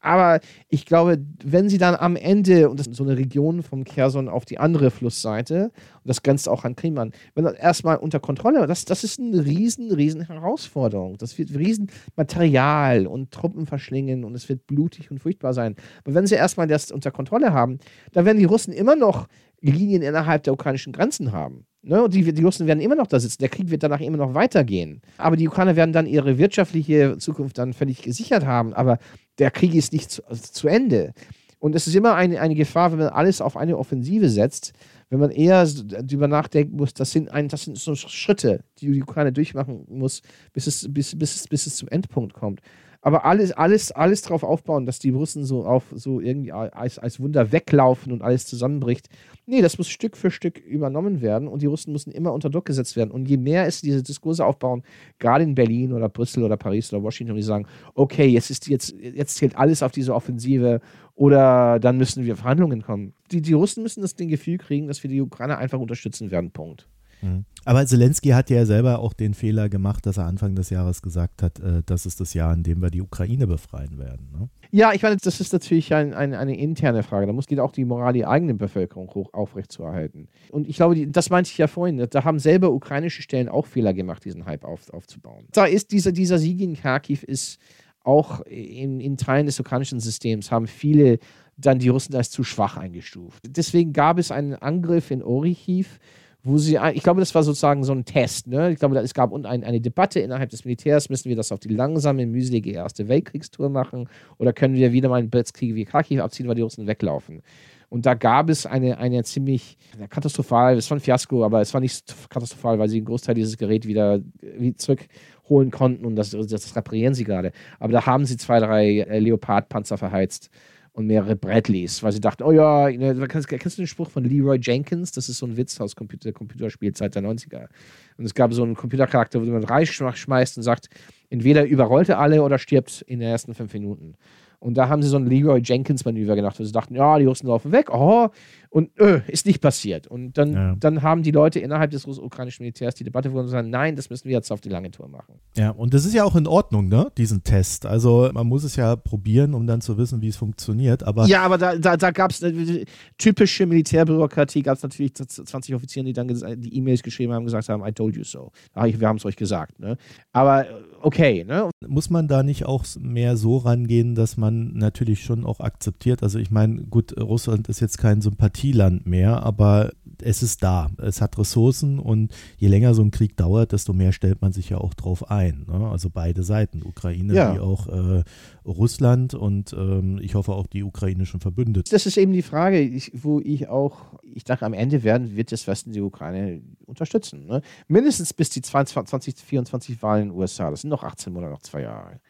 Aber ich glaube, wenn sie dann am Ende, und das ist so eine Region vom Kherson auf die andere Flussseite, und das grenzt auch an Krim an, wenn das erstmal unter Kontrolle, das, das ist eine riesen, riesen Herausforderung. Das wird riesen Material und Truppen verschlingen und es wird blutig und furchtbar sein. Aber wenn sie erstmal das unter Kontrolle haben, dann werden die Russen immer noch Linien innerhalb der ukrainischen Grenzen haben. Ne? Und die, die Russen werden immer noch da sitzen. Der Krieg wird danach immer noch weitergehen. Aber die Ukrainer werden dann ihre wirtschaftliche Zukunft dann völlig gesichert haben. Aber der Krieg ist nicht zu, also zu Ende. Und es ist immer eine, eine Gefahr, wenn man alles auf eine Offensive setzt, wenn man eher darüber nachdenken muss, das sind, ein, das sind so Schritte, die die Ukraine durchmachen muss, bis es, bis, bis, bis es zum Endpunkt kommt aber alles, alles, alles darauf aufbauen, dass die Russen so auf so irgendwie als, als Wunder weglaufen und alles zusammenbricht. Nee, das muss Stück für Stück übernommen werden und die Russen müssen immer unter Druck gesetzt werden. Und je mehr es diese Diskurse aufbauen, gerade in Berlin oder Brüssel oder Paris oder Washington, die sagen, okay, jetzt ist jetzt, jetzt zählt alles auf diese Offensive oder dann müssen wir Verhandlungen kommen. Die, die Russen müssen das Ding Gefühl kriegen, dass wir die Ukrainer einfach unterstützen werden. Punkt. Mhm. Aber Zelensky hat ja selber auch den Fehler gemacht, dass er Anfang des Jahres gesagt hat, äh, das ist das Jahr, in dem wir die Ukraine befreien werden. Ne? Ja, ich meine, das ist natürlich ein, ein, eine interne Frage. Da muss geht auch die Moral der eigenen Bevölkerung hoch aufrechtzuerhalten. Und ich glaube, die, das meinte ich ja vorhin, da haben selber ukrainische Stellen auch Fehler gemacht, diesen Hype auf, aufzubauen. Da ist dieser, dieser Sieg in Kharkiv ist auch in, in Teilen des ukrainischen Systems haben viele dann die Russen als zu schwach eingestuft. Deswegen gab es einen Angriff in Orichiv, wo sie, ich glaube, das war sozusagen so ein Test. Ne? Ich glaube, es gab ein, eine Debatte innerhalb des Militärs, müssen wir das auf die langsame, mühselige Erste Weltkriegstour machen oder können wir wieder mal einen Blitzkrieg wie Kharkiv abziehen, weil die Russen weglaufen. Und da gab es eine, eine ziemlich katastrophal, es war ein Fiasko, aber es war nicht katastrophal, weil sie einen Großteil dieses Gerät wieder, wieder zurückholen konnten und das, das reparieren sie gerade. Aber da haben sie zwei, drei äh, Leopard-Panzer verheizt und mehrere Bradleys, weil sie dachten, oh ja, ne, kennst, kennst, du den Spruch von Leroy Jenkins? Das ist so ein Witz aus Computer, Computerspielzeit der 90er. Und es gab so einen Computercharakter, wo man reinschmeißt und sagt, entweder überrollt er alle oder stirbt in den ersten fünf Minuten. Und da haben sie so ein Leroy Jenkins-Manöver gemacht, wo sie dachten, ja, die Russen laufen weg, oh, und öh, ist nicht passiert. Und dann, ja. dann haben die Leute innerhalb des ukrainischen Militärs die Debatte gewonnen und sagen, nein, das müssen wir jetzt auf die lange Tour machen. Ja, und das ist ja auch in Ordnung, ne, diesen Test. Also man muss es ja probieren, um dann zu wissen, wie es funktioniert. Aber ja, aber da, da, da gab es äh, typische Militärbürokratie, gab es natürlich 20 Offiziere, die dann die E-Mails geschrieben haben und gesagt haben, I told you so. Wir haben es euch gesagt. Ne? Aber okay. Ne? Muss man da nicht auch mehr so rangehen, dass man natürlich schon auch akzeptiert, also ich meine, gut, Russland ist jetzt kein Sympathieland mehr, aber es ist da. Es hat Ressourcen und je länger so ein Krieg dauert, desto mehr stellt man sich ja auch drauf ein. Ne? Also beide Seiten, Ukraine ja. wie auch äh, Russland und ähm, ich hoffe auch die ukrainischen Verbündeten. Das ist eben die Frage, ich, wo ich auch, ich dachte, am Ende werden, wird das Westen die Ukraine unterstützen. Ne? Mindestens bis die 2024 Wahlen in den USA. Das sind noch 18 Monate, noch zwei Jahre.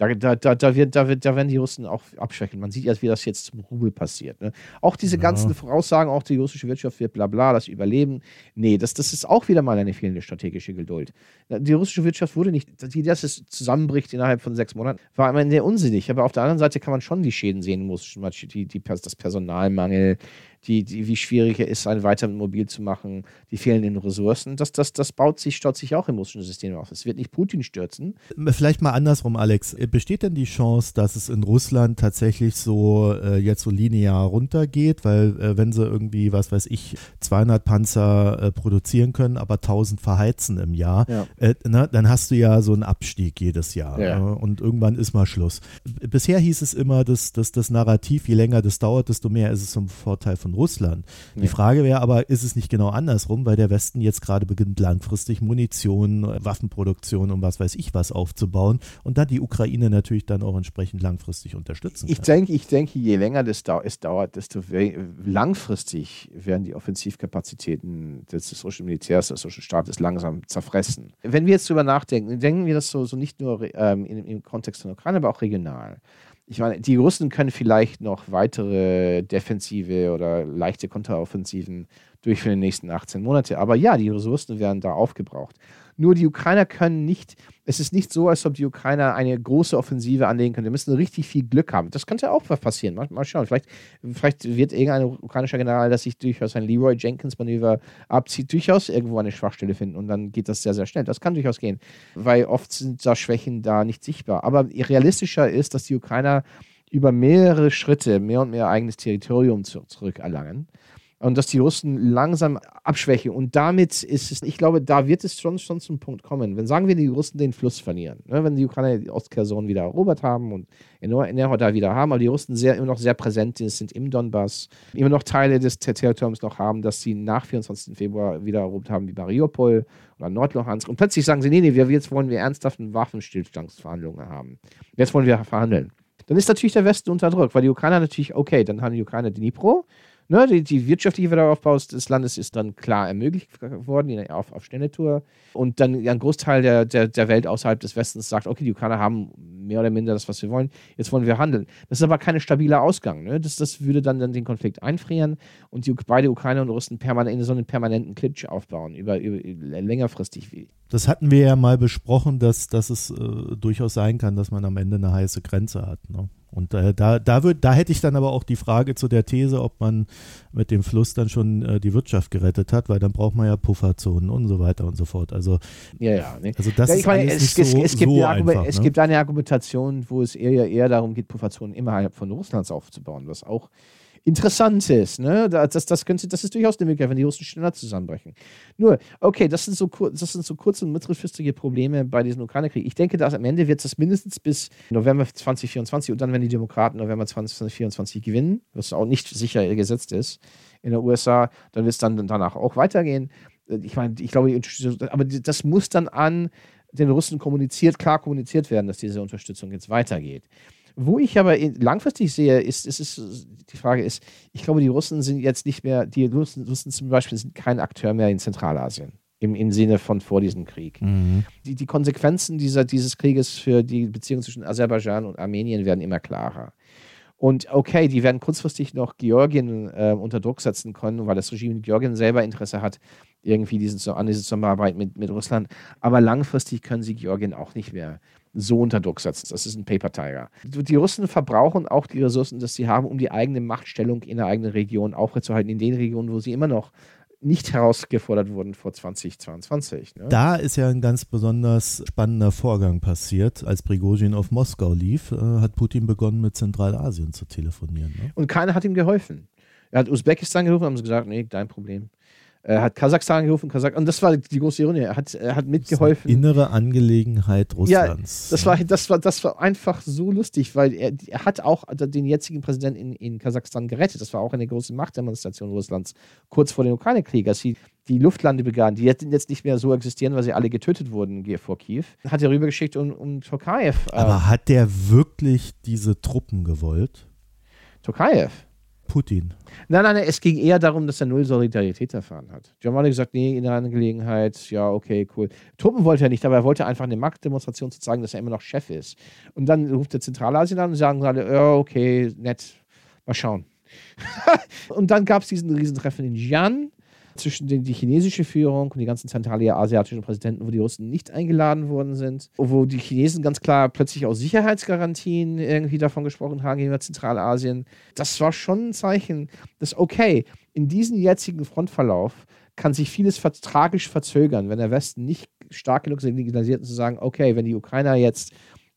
Da, da, da, da, wird, da, wird, da werden die Russen auch abschwächen. Man sieht ja, wie das jetzt zum Rubel passiert. Ne? Auch diese ja. ganzen Voraussagen, auch die russische Wirtschaft wird bla bla, das Überleben. Nee, das, das ist auch wieder mal eine fehlende strategische Geduld. Die russische Wirtschaft wurde nicht, die, dass es zusammenbricht innerhalb von sechs Monaten, war immer sehr unsinnig. Aber auf der anderen Seite kann man schon die Schäden sehen, die, die, das Personalmangel, die, die, wie schwierig es ist, ein weiter mobil zu machen, die fehlenden Ressourcen. Das, das, das baut sich, staut sich auch im russischen System auf. Es wird nicht Putin stürzen. Vielleicht mal andersrum, Alex. Besteht denn die Chance, dass es in Russland tatsächlich so äh, jetzt so linear runtergeht? Weil äh, wenn sie irgendwie, was weiß ich, 200 Panzer äh, produzieren können, aber 1000 verheizen im Jahr, ja. Äh, na, dann hast du ja so einen Abstieg jedes Jahr. Ja. Ne? und irgendwann ist mal Schluss. Bisher hieß es immer, dass, dass das Narrativ, je länger das dauert, desto mehr ist es zum Vorteil von Russland. Die Frage wäre aber, ist es nicht genau andersrum, weil der Westen jetzt gerade beginnt, langfristig Munition, Waffenproduktion und was weiß ich was aufzubauen und dann die Ukraine natürlich dann auch entsprechend langfristig unterstützen kann. Ich denke, ich denke, je länger das dau es dauert, desto langfristig werden die Offensivkapazitäten des russischen Militärs, des russischen Staates langsam zerfressen. Wenn wir jetzt darüber nachdenken, denken wir das so, so nicht nur ähm, im, im Kontext der Ukraine, aber auch regional ich meine, die Russen können vielleicht noch weitere defensive oder leichte Konteroffensiven durchführen in den nächsten 18 Monate. Aber ja, die Ressourcen werden da aufgebraucht. Nur die Ukrainer können nicht, es ist nicht so, als ob die Ukrainer eine große Offensive anlegen können. Die müssen richtig viel Glück haben. Das könnte auch passieren. Mal, mal schauen. Vielleicht, vielleicht wird irgendein ukrainischer General, das sich durchaus ein Leroy Jenkins-Manöver abzieht, durchaus irgendwo eine Schwachstelle finden und dann geht das sehr, sehr schnell. Das kann durchaus gehen, weil oft sind da Schwächen da nicht sichtbar. Aber realistischer ist, dass die Ukrainer über mehrere Schritte mehr und mehr eigenes Territorium zurückerlangen und dass die Russen langsam abschwächen. Und damit ist es, ich glaube, da wird es schon, schon zum Punkt kommen. Wenn, sagen wir, die Russen den Fluss verlieren, ne? wenn die Ukrainer die Ostkerson wieder erobert haben und Enerho da wieder haben, aber die Russen sehr, immer noch sehr präsent sind im Donbass, immer noch Teile des Territoriums noch haben, dass sie nach 24. Februar wieder erobert haben, wie Mariupol oder Nordluhansk. Und plötzlich sagen sie, nee, nee, wir, jetzt wollen wir ernsthaften Waffenstillstandsverhandlungen haben. Jetzt wollen wir verhandeln. Dann ist natürlich der Westen unter Druck, weil die Ukrainer natürlich, okay, dann haben die Ukrainer Dnipro, ne, die, die wirtschaftliche Wiederaufbau des Landes ist dann klar ermöglicht worden auf, auf Stelletour. Und dann ein Großteil der, der, der Welt außerhalb des Westens sagt, okay, die Ukrainer haben mehr oder minder das, was wir wollen, jetzt wollen wir handeln. Das ist aber kein stabiler Ausgang. Ne? Das, das würde dann, dann den Konflikt einfrieren und die, beide Ukrainer und Russen permanent in so einen permanenten Klitsch aufbauen, über, über, über längerfristig. Das hatten wir ja mal besprochen, dass, dass es äh, durchaus sein kann, dass man am Ende eine heiße Grenze hat. Ne? Und äh, da, da, würd, da hätte ich dann aber auch die Frage zu der These, ob man mit dem Fluss dann schon äh, die Wirtschaft gerettet hat, weil dann braucht man ja Pufferzonen und so weiter und so fort. Also, ja, ja, nee. also das ja, ist meine, es, es, so, es, gibt so einfach, es ne? gibt eine Argumentation, wo es eher, eher darum geht, Pufferzonen innerhalb von Russlands aufzubauen, was auch Interessantes. Ne? Das, das, könnte, das ist durchaus eine Möglichkeit, wenn die Russen schneller zusammenbrechen. Nur, okay, das sind so, das sind so kurz- und mittelfristige Probleme bei diesem Ukraine-Krieg. Ich denke, dass am Ende wird es mindestens bis November 2024 und dann, wenn die Demokraten November 2024 gewinnen, was auch nicht sicher gesetzt ist in den USA, dann wird es dann danach auch weitergehen. Ich meine, ich glaube, aber das muss dann an den Russen kommuniziert, klar kommuniziert werden, dass diese Unterstützung jetzt weitergeht. Wo ich aber langfristig sehe, ist, ist, ist, die Frage ist, ich glaube, die Russen sind jetzt nicht mehr, die Russen, Russen zum Beispiel sind kein Akteur mehr in Zentralasien. Im, im Sinne von vor diesem Krieg. Mhm. Die, die Konsequenzen dieser, dieses Krieges für die Beziehung zwischen Aserbaidschan und Armenien werden immer klarer. Und okay, die werden kurzfristig noch Georgien äh, unter Druck setzen können, weil das Regime in Georgien selber Interesse hat, irgendwie diese, an diese Zusammenarbeit mit, mit Russland. Aber langfristig können sie Georgien auch nicht mehr so unter Druck setzen. Das ist ein Paper Tiger. Die Russen verbrauchen auch die Ressourcen, die sie haben, um die eigene Machtstellung in der eigenen Region aufrechtzuerhalten, in den Regionen, wo sie immer noch nicht herausgefordert wurden vor 2022. Ne? Da ist ja ein ganz besonders spannender Vorgang passiert. Als Prigozhin auf Moskau lief, äh, hat Putin begonnen, mit Zentralasien zu telefonieren. Ne? Und keiner hat ihm geholfen. Er hat Usbekistan gerufen, haben sie gesagt, nee, dein Problem. Er hat Kasachstan gerufen, Kasach und das war die große Ironie. Er hat, er hat mitgeholfen. innere Angelegenheit Russlands. Ja, das war, das war, das war einfach so lustig, weil er, er hat auch den jetzigen Präsidenten in, in Kasachstan gerettet. Das war auch eine große Machtdemonstration Russlands kurz vor dem Ukraine-Krieg, als sie die Luftlande begannen, die jetzt nicht mehr so existieren, weil sie alle getötet wurden vor Kiew. Hat er rübergeschickt um, um Tokayev. Äh, Aber hat der wirklich diese Truppen gewollt? Tokayev? Putin. Nein, nein, es ging eher darum, dass er null Solidarität erfahren hat. Molly gesagt, nee, in der Angelegenheit, ja, okay, cool. Truppen wollte er nicht, aber er wollte einfach eine Machtdemonstration zu zeigen, dass er immer noch Chef ist. Und dann ruft er Zentralasien an und sagen alle, ja, okay, nett, mal schauen. und dann gab es diesen Riesentreffen in Xi'an zwischen den, die chinesische Führung und die ganzen zentralasiatischen Präsidenten, wo die Russen nicht eingeladen worden sind, wo die Chinesen ganz klar plötzlich auch Sicherheitsgarantien irgendwie davon gesprochen haben gegenüber Zentralasien. Das war schon ein Zeichen, dass okay, in diesem jetzigen Frontverlauf kann sich vieles tragisch verzögern, wenn der Westen nicht stark genug signalisiert, zu sagen, okay, wenn die Ukrainer jetzt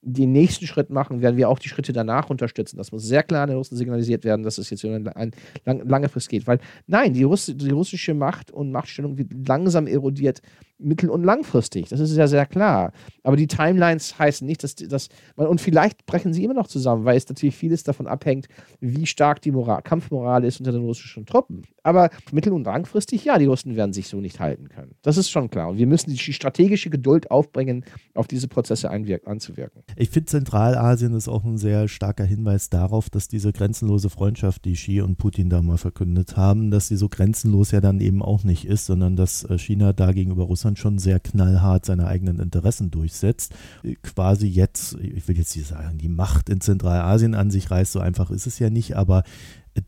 den nächsten Schritt machen, werden wir auch die Schritte danach unterstützen. Das muss sehr klar an den Russen signalisiert werden, dass es jetzt über eine, lange Frist geht. Weil nein, die, Russ die russische Macht und Machtstellung wird langsam erodiert mittel- und langfristig. Das ist ja sehr klar. Aber die Timelines heißen nicht, dass, dass man, und vielleicht brechen sie immer noch zusammen, weil es natürlich vieles davon abhängt, wie stark die Moral, Kampfmoral ist unter den russischen Truppen. Aber mittel- und langfristig, ja, die Russen werden sich so nicht halten können. Das ist schon klar. Und wir müssen die strategische Geduld aufbringen, auf diese Prozesse anzuwirken. Ich finde, Zentralasien ist auch ein sehr starker Hinweis darauf, dass diese grenzenlose Freundschaft, die Xi und Putin da mal verkündet haben, dass sie so grenzenlos ja dann eben auch nicht ist, sondern dass äh, China da gegenüber Russland Russland schon sehr knallhart seine eigenen Interessen durchsetzt. Quasi jetzt, ich will jetzt nicht sagen, die Macht in Zentralasien an sich reißt, so einfach ist es ja nicht, aber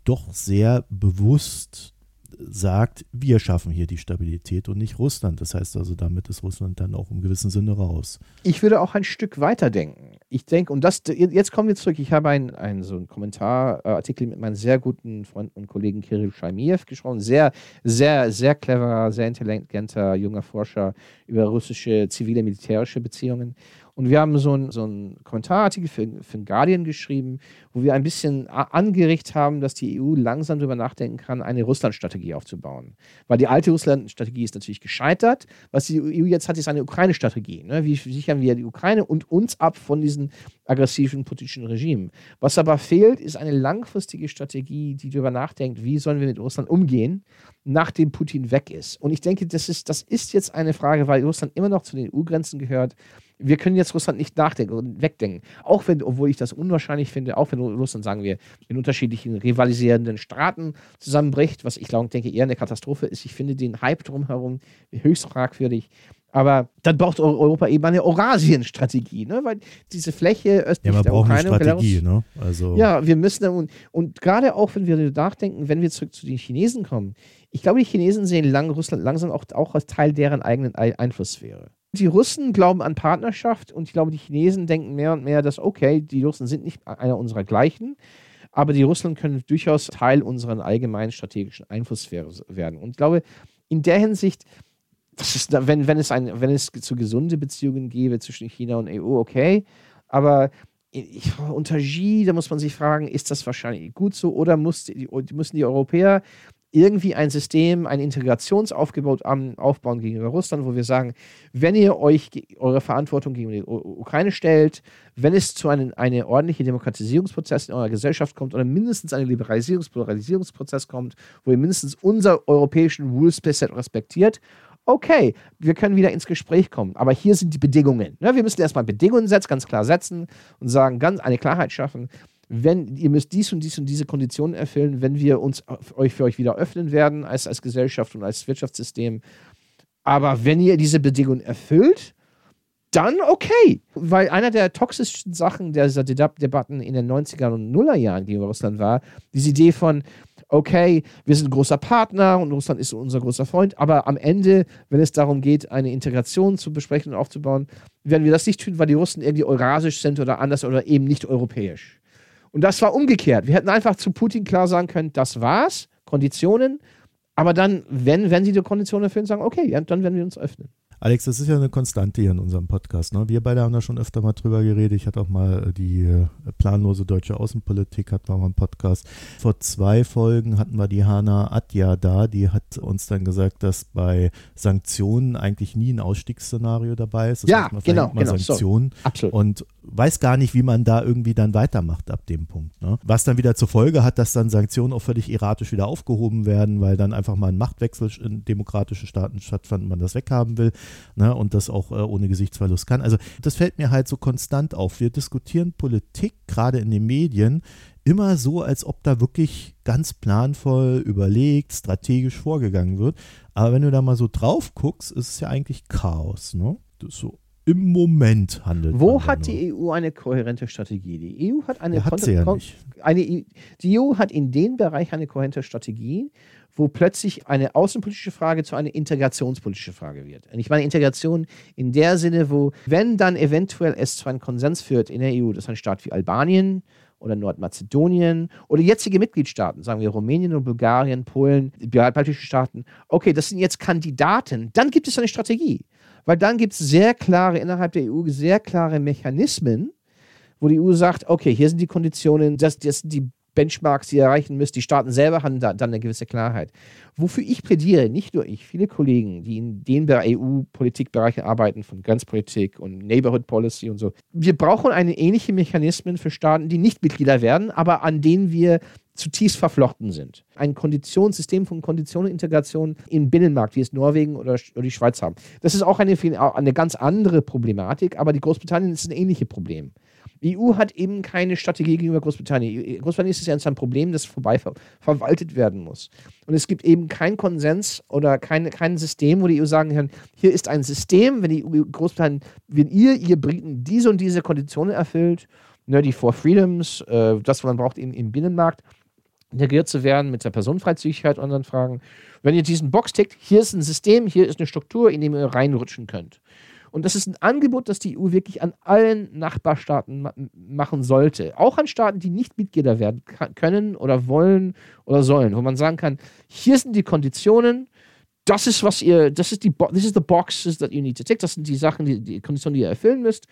doch sehr bewusst sagt, wir schaffen hier die Stabilität und nicht Russland. Das heißt also, damit ist Russland dann auch im gewissen Sinne raus. Ich würde auch ein Stück weiter denken. Ich denke, und das, jetzt kommen wir zurück. Ich habe einen, einen so einen Kommentarartikel mit meinem sehr guten Freund und Kollegen Kirill Shaimiev gesprochen. Sehr, sehr, sehr cleverer, sehr intelligenter junger Forscher über russische zivile militärische Beziehungen. Und wir haben so einen so Kommentarartikel für, für den Guardian geschrieben, wo wir ein bisschen angeregt haben, dass die EU langsam darüber nachdenken kann, eine Russland-Strategie aufzubauen. Weil die alte Russland-Strategie ist natürlich gescheitert. Was die EU jetzt hat, ist eine Ukraine-Strategie. Ne? Wie sichern wir die Ukraine und uns ab von diesen aggressiven politischen Regimen? Was aber fehlt, ist eine langfristige Strategie, die darüber nachdenkt, wie sollen wir mit Russland umgehen, nachdem Putin weg ist. Und ich denke, das ist, das ist jetzt eine Frage, weil Russland immer noch zu den EU-Grenzen gehört wir können jetzt Russland nicht nachdenken und wegdenken. Auch wenn, obwohl ich das unwahrscheinlich finde, auch wenn Russland, sagen wir, in unterschiedlichen rivalisierenden Staaten zusammenbricht, was ich glaube, denke, eher eine Katastrophe ist. Ich finde den Hype drumherum höchst fragwürdig. Aber dann braucht Europa eben eine Eurasien-Strategie, ne? weil diese Fläche östlich ja, der Ukraine eine Strategie, ne? also ja, wir müssen und, und gerade auch, wenn wir nachdenken, wenn wir zurück zu den Chinesen kommen, ich glaube, die Chinesen sehen lang, Russland langsam auch, auch als Teil deren eigenen Einflusssphäre die Russen glauben an Partnerschaft und ich glaube, die Chinesen denken mehr und mehr, dass, okay, die Russen sind nicht einer unserer gleichen, aber die Russen können durchaus Teil unserer allgemeinen strategischen Einflusssphäre werden. Und ich glaube, in der Hinsicht, ist, wenn, wenn, es ein, wenn es zu gesunde Beziehungen gäbe zwischen China und EU, okay, aber ich, unter Xi, da muss man sich fragen, ist das wahrscheinlich gut so oder muss die, müssen die Europäer irgendwie ein System, ein Integrationsaufgebot aufbauen gegenüber Russland, wo wir sagen, wenn ihr euch eure Verantwortung gegen die Ukraine stellt, wenn es zu einem eine ordentlichen Demokratisierungsprozess in eurer Gesellschaft kommt oder mindestens einen Liberalisierungs Pluralisierungsprozess kommt, wo ihr mindestens unser europäischen Rules Set respektiert, okay, wir können wieder ins Gespräch kommen. Aber hier sind die Bedingungen. Ne? Wir müssen erstmal Bedingungen setzen, ganz klar setzen und sagen, ganz eine Klarheit schaffen wenn ihr müsst dies und dies und diese Konditionen erfüllen, wenn wir uns euch für euch wieder öffnen werden als, als Gesellschaft und als Wirtschaftssystem. Aber wenn ihr diese Bedingungen erfüllt, dann okay. Weil einer der toxischsten Sachen dieser Debatten in den 90er und Nuller Jahren gegenüber Russland war, diese Idee von, okay, wir sind ein großer Partner und Russland ist unser großer Freund, aber am Ende, wenn es darum geht, eine Integration zu besprechen und aufzubauen, werden wir das nicht tun, weil die Russen irgendwie eurasisch sind oder anders oder eben nicht europäisch. Und das war umgekehrt. Wir hätten einfach zu Putin klar sagen können, das war's, Konditionen. Aber dann, wenn, wenn sie die Konditionen erfüllen, sagen, okay, ja, dann werden wir uns öffnen. Alex, das ist ja eine Konstante hier in unserem Podcast. Ne? Wir beide haben da schon öfter mal drüber geredet. Ich hatte auch mal äh, die äh, planlose deutsche Außenpolitik, hatten wir mal einen Podcast. Vor zwei Folgen hatten wir die Hana Atja da, die hat uns dann gesagt, dass bei Sanktionen eigentlich nie ein Ausstiegsszenario dabei ist. Das ja, heißt, genau, genau. Sanktionen so, absolut. und weiß gar nicht, wie man da irgendwie dann weitermacht ab dem Punkt. Ne? Was dann wieder zur Folge hat, dass dann Sanktionen auch völlig erratisch wieder aufgehoben werden, weil dann einfach mal ein Machtwechsel in demokratische Staaten stattfand und man das weghaben will ne, und das auch äh, ohne Gesichtsverlust kann. Also das fällt mir halt so konstant auf. Wir diskutieren Politik, gerade in den Medien, immer so, als ob da wirklich ganz planvoll, überlegt, strategisch vorgegangen wird. Aber wenn du da mal so drauf guckst, ist es ja eigentlich Chaos. Ne? Das so im Moment handelt. Wo hat die EU eine kohärente Strategie? Die EU hat eine, ja, hat sie ja nicht. eine die EU hat in dem Bereich eine kohärente Strategie, wo plötzlich eine außenpolitische Frage zu einer integrationspolitische Frage wird. Und ich meine Integration in der Sinne, wo, wenn dann eventuell es zu einem Konsens führt in der EU, dass ein Staat wie Albanien oder Nordmazedonien oder jetzige Mitgliedstaaten, sagen wir Rumänien und Bulgarien, Polen, die baltischen Staaten, okay, das sind jetzt Kandidaten, dann gibt es eine Strategie. Weil dann gibt es sehr klare, innerhalb der EU, sehr klare Mechanismen, wo die EU sagt, okay, hier sind die Konditionen, das, das sind die Benchmarks, die ihr erreichen müsst. Die Staaten selber haben da, dann eine gewisse Klarheit. Wofür ich plädiere, nicht nur ich, viele Kollegen, die in den EU-Politikbereichen arbeiten, von Grenzpolitik und Neighborhood Policy und so. Wir brauchen eine ähnliche Mechanismen für Staaten, die nicht Mitglieder werden, aber an denen wir zutiefst verflochten sind. Ein Konditionssystem von Konditionenintegration im Binnenmarkt, wie es Norwegen oder, die Schweiz haben. Das ist auch eine, eine ganz andere Problematik, aber die Großbritannien ist ein ähnliches Problem. Die EU hat eben keine Strategie gegenüber Großbritannien. Großbritannien ist ja ein Problem, das vorbei ver verwaltet werden muss. Und es gibt eben keinen Konsens oder kein, kein System, wo die EU sagen kann, hier ist ein System, wenn die EU, Großbritannien, wenn ihr, ihr Briten diese und diese Konditionen erfüllt, ne, die Four Freedoms, äh, das, was man braucht im, im Binnenmarkt, integriert zu werden mit der Personenfreizügigkeit und anderen Fragen. Wenn ihr diesen Box tickt, hier ist ein System, hier ist eine Struktur, in dem ihr reinrutschen könnt. Und das ist ein Angebot, das die EU wirklich an allen Nachbarstaaten ma machen sollte. Auch an Staaten, die nicht Mitglieder werden können oder wollen oder sollen, wo man sagen kann, hier sind die Konditionen, das ist was ihr, das ist die, this is the boxes that you need to tick, das sind die Sachen, die, die Konditionen, die ihr erfüllen müsst.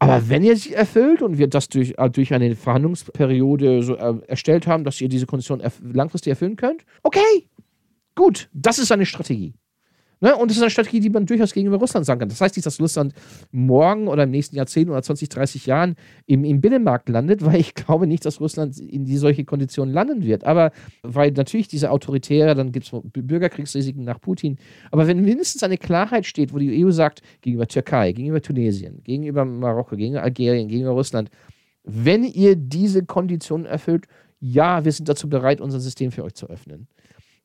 Aber wenn ihr sie erfüllt und wir das durch, äh, durch eine Verhandlungsperiode so äh, erstellt haben, dass ihr diese Konditionen erf langfristig erfüllen könnt, okay, gut, das ist eine Strategie. Ne? Und das ist eine Strategie, die man durchaus gegenüber Russland sagen kann. Das heißt nicht, dass Russland morgen oder im nächsten Jahrzehnt oder 20, 30 Jahren im, im Binnenmarkt landet, weil ich glaube nicht, dass Russland in die solche Konditionen landen wird. Aber weil natürlich diese Autoritäre, dann gibt es Bürgerkriegsrisiken nach Putin. Aber wenn mindestens eine Klarheit steht, wo die EU sagt, gegenüber Türkei, gegenüber Tunesien, gegenüber Marokko, gegenüber Algerien, gegenüber Russland, wenn ihr diese Konditionen erfüllt, ja, wir sind dazu bereit, unser System für euch zu öffnen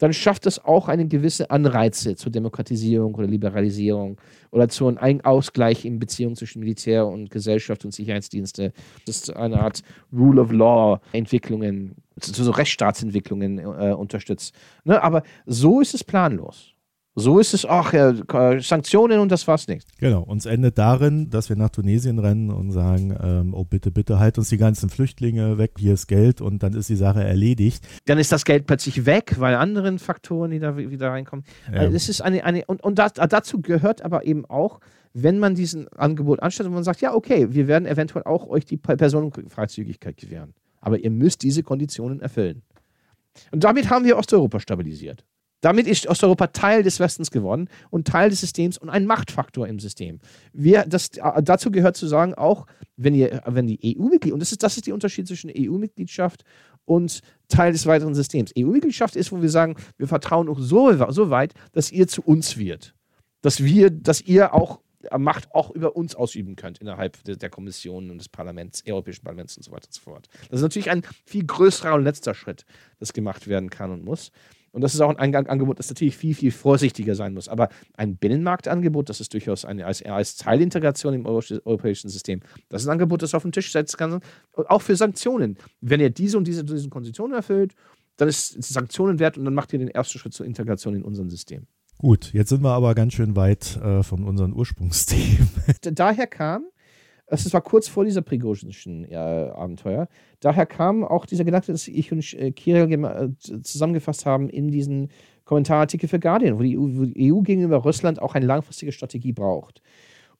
dann schafft es auch eine gewisse Anreize zur Demokratisierung oder Liberalisierung oder zu einem Ausgleich in Beziehungen zwischen Militär und Gesellschaft und Sicherheitsdienste. Das ist eine Art Rule of Law Entwicklungen, zu so Rechtsstaatsentwicklungen äh, unterstützt. Ne? Aber so ist es planlos. So ist es auch, ja, Sanktionen und das war's nicht. Genau, und es endet darin, dass wir nach Tunesien rennen und sagen, ähm, oh bitte, bitte, halt uns die ganzen Flüchtlinge weg, hier ist Geld und dann ist die Sache erledigt. Dann ist das Geld plötzlich weg, weil andere Faktoren, die da wieder reinkommen. Ja. Also es ist eine, eine und, und das, dazu gehört aber eben auch, wenn man diesen Angebot anstellt und man sagt, ja, okay, wir werden eventuell auch euch die Personenfreizügigkeit gewähren. Aber ihr müsst diese Konditionen erfüllen. Und damit haben wir Osteuropa stabilisiert. Damit ist Osteuropa Teil des Westens geworden und Teil des Systems und ein Machtfaktor im System. Wir, das, äh, dazu gehört zu sagen, auch wenn, ihr, wenn die EU-Mitglied, und das ist, das ist der Unterschied zwischen EU-Mitgliedschaft und Teil des weiteren Systems. EU-Mitgliedschaft ist, wo wir sagen, wir vertrauen auch so, so weit, dass ihr zu uns wird. Dass wir, dass ihr auch Macht auch über uns ausüben könnt innerhalb der, der Kommission und des Parlaments, Europäischen Parlaments und so weiter und so fort. Das ist natürlich ein viel größerer und letzter Schritt, das gemacht werden kann und muss. Und das ist auch ein Angebot, das natürlich viel, viel vorsichtiger sein muss. Aber ein Binnenmarktangebot, das ist durchaus eine, als, als Teilintegration im europäischen System, das ist ein Angebot, das auf den Tisch setzen kann. Auch für Sanktionen. Wenn ihr diese und diese, diese Konditionen erfüllt, dann ist es Sanktionen wert und dann macht ihr den ersten Schritt zur Integration in unserem System. Gut, jetzt sind wir aber ganz schön weit äh, von unseren Ursprungsthemen. Daher kam, das war kurz vor dieser Prigozhinschen äh, Abenteuer. Daher kam auch dieser Gedanke, dass ich und äh, Kirill äh, zusammengefasst haben in diesen Kommentarartikel für Guardian, wo die, EU, wo die EU gegenüber Russland auch eine langfristige Strategie braucht.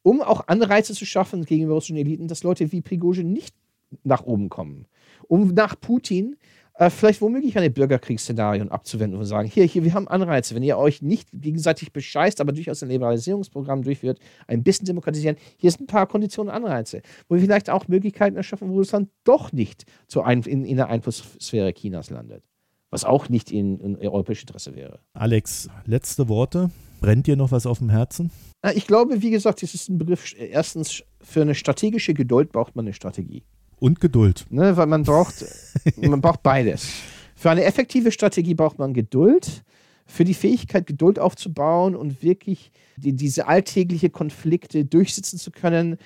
Um auch Anreize zu schaffen gegenüber russischen Eliten, dass Leute wie Prigozhin nicht nach oben kommen. Um nach Putin äh, vielleicht womöglich eine Bürgerkriegsszenarien abzuwenden und sagen, hier, hier, wir haben Anreize, wenn ihr euch nicht gegenseitig bescheißt, aber durchaus ein Liberalisierungsprogramm durchführt, ein bisschen demokratisieren, hier sind ein paar Konditionen und Anreize, wo wir vielleicht auch Möglichkeiten erschaffen, wo es dann doch nicht zu ein, in, in der Einflusssphäre Chinas landet. Was auch nicht in, in europäischem Interesse wäre. Alex, letzte Worte. Brennt dir noch was auf dem Herzen? Ich glaube, wie gesagt, das ist ein Begriff. Erstens, für eine strategische Geduld braucht man eine Strategie. Und Geduld. Ne, weil man braucht, man braucht beides. Für eine effektive Strategie braucht man Geduld. für die Fähigkeit, Geduld aufzubauen und wirklich die, diese alltägliche Konflikte durchsetzen zu können,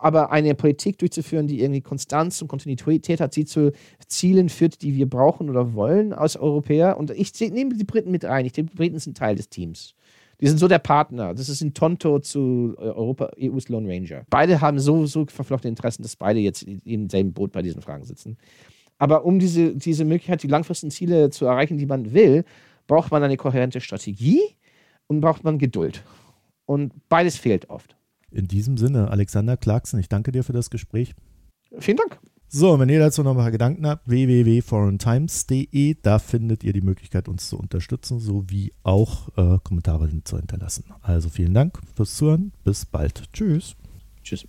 aber eine Politik durchzuführen, die irgendwie Konstanz und Kontinuität hat, sie zu Zielen führt, die wir brauchen oder wollen als Europäer. Und ich nehme die Briten mit rein. Ich denke, die Briten sind Teil des Teams. Die sind so der Partner. Das ist ein Tonto zu Europa, EUs Lone Ranger. Beide haben so, so verflochtene Interessen, dass beide jetzt im selben Boot bei diesen Fragen sitzen. Aber um diese, diese Möglichkeit, die langfristigen Ziele zu erreichen, die man will, braucht man eine kohärente Strategie und braucht man Geduld. Und beides fehlt oft. In diesem Sinne, Alexander Clarkson, ich danke dir für das Gespräch. Vielen Dank. So, wenn ihr dazu noch mal Gedanken habt, www.foreigntimes.de, da findet ihr die Möglichkeit, uns zu unterstützen, sowie auch äh, Kommentare zu hinterlassen. Also vielen Dank fürs Zuhören. Bis bald. Tschüss. Tschüss.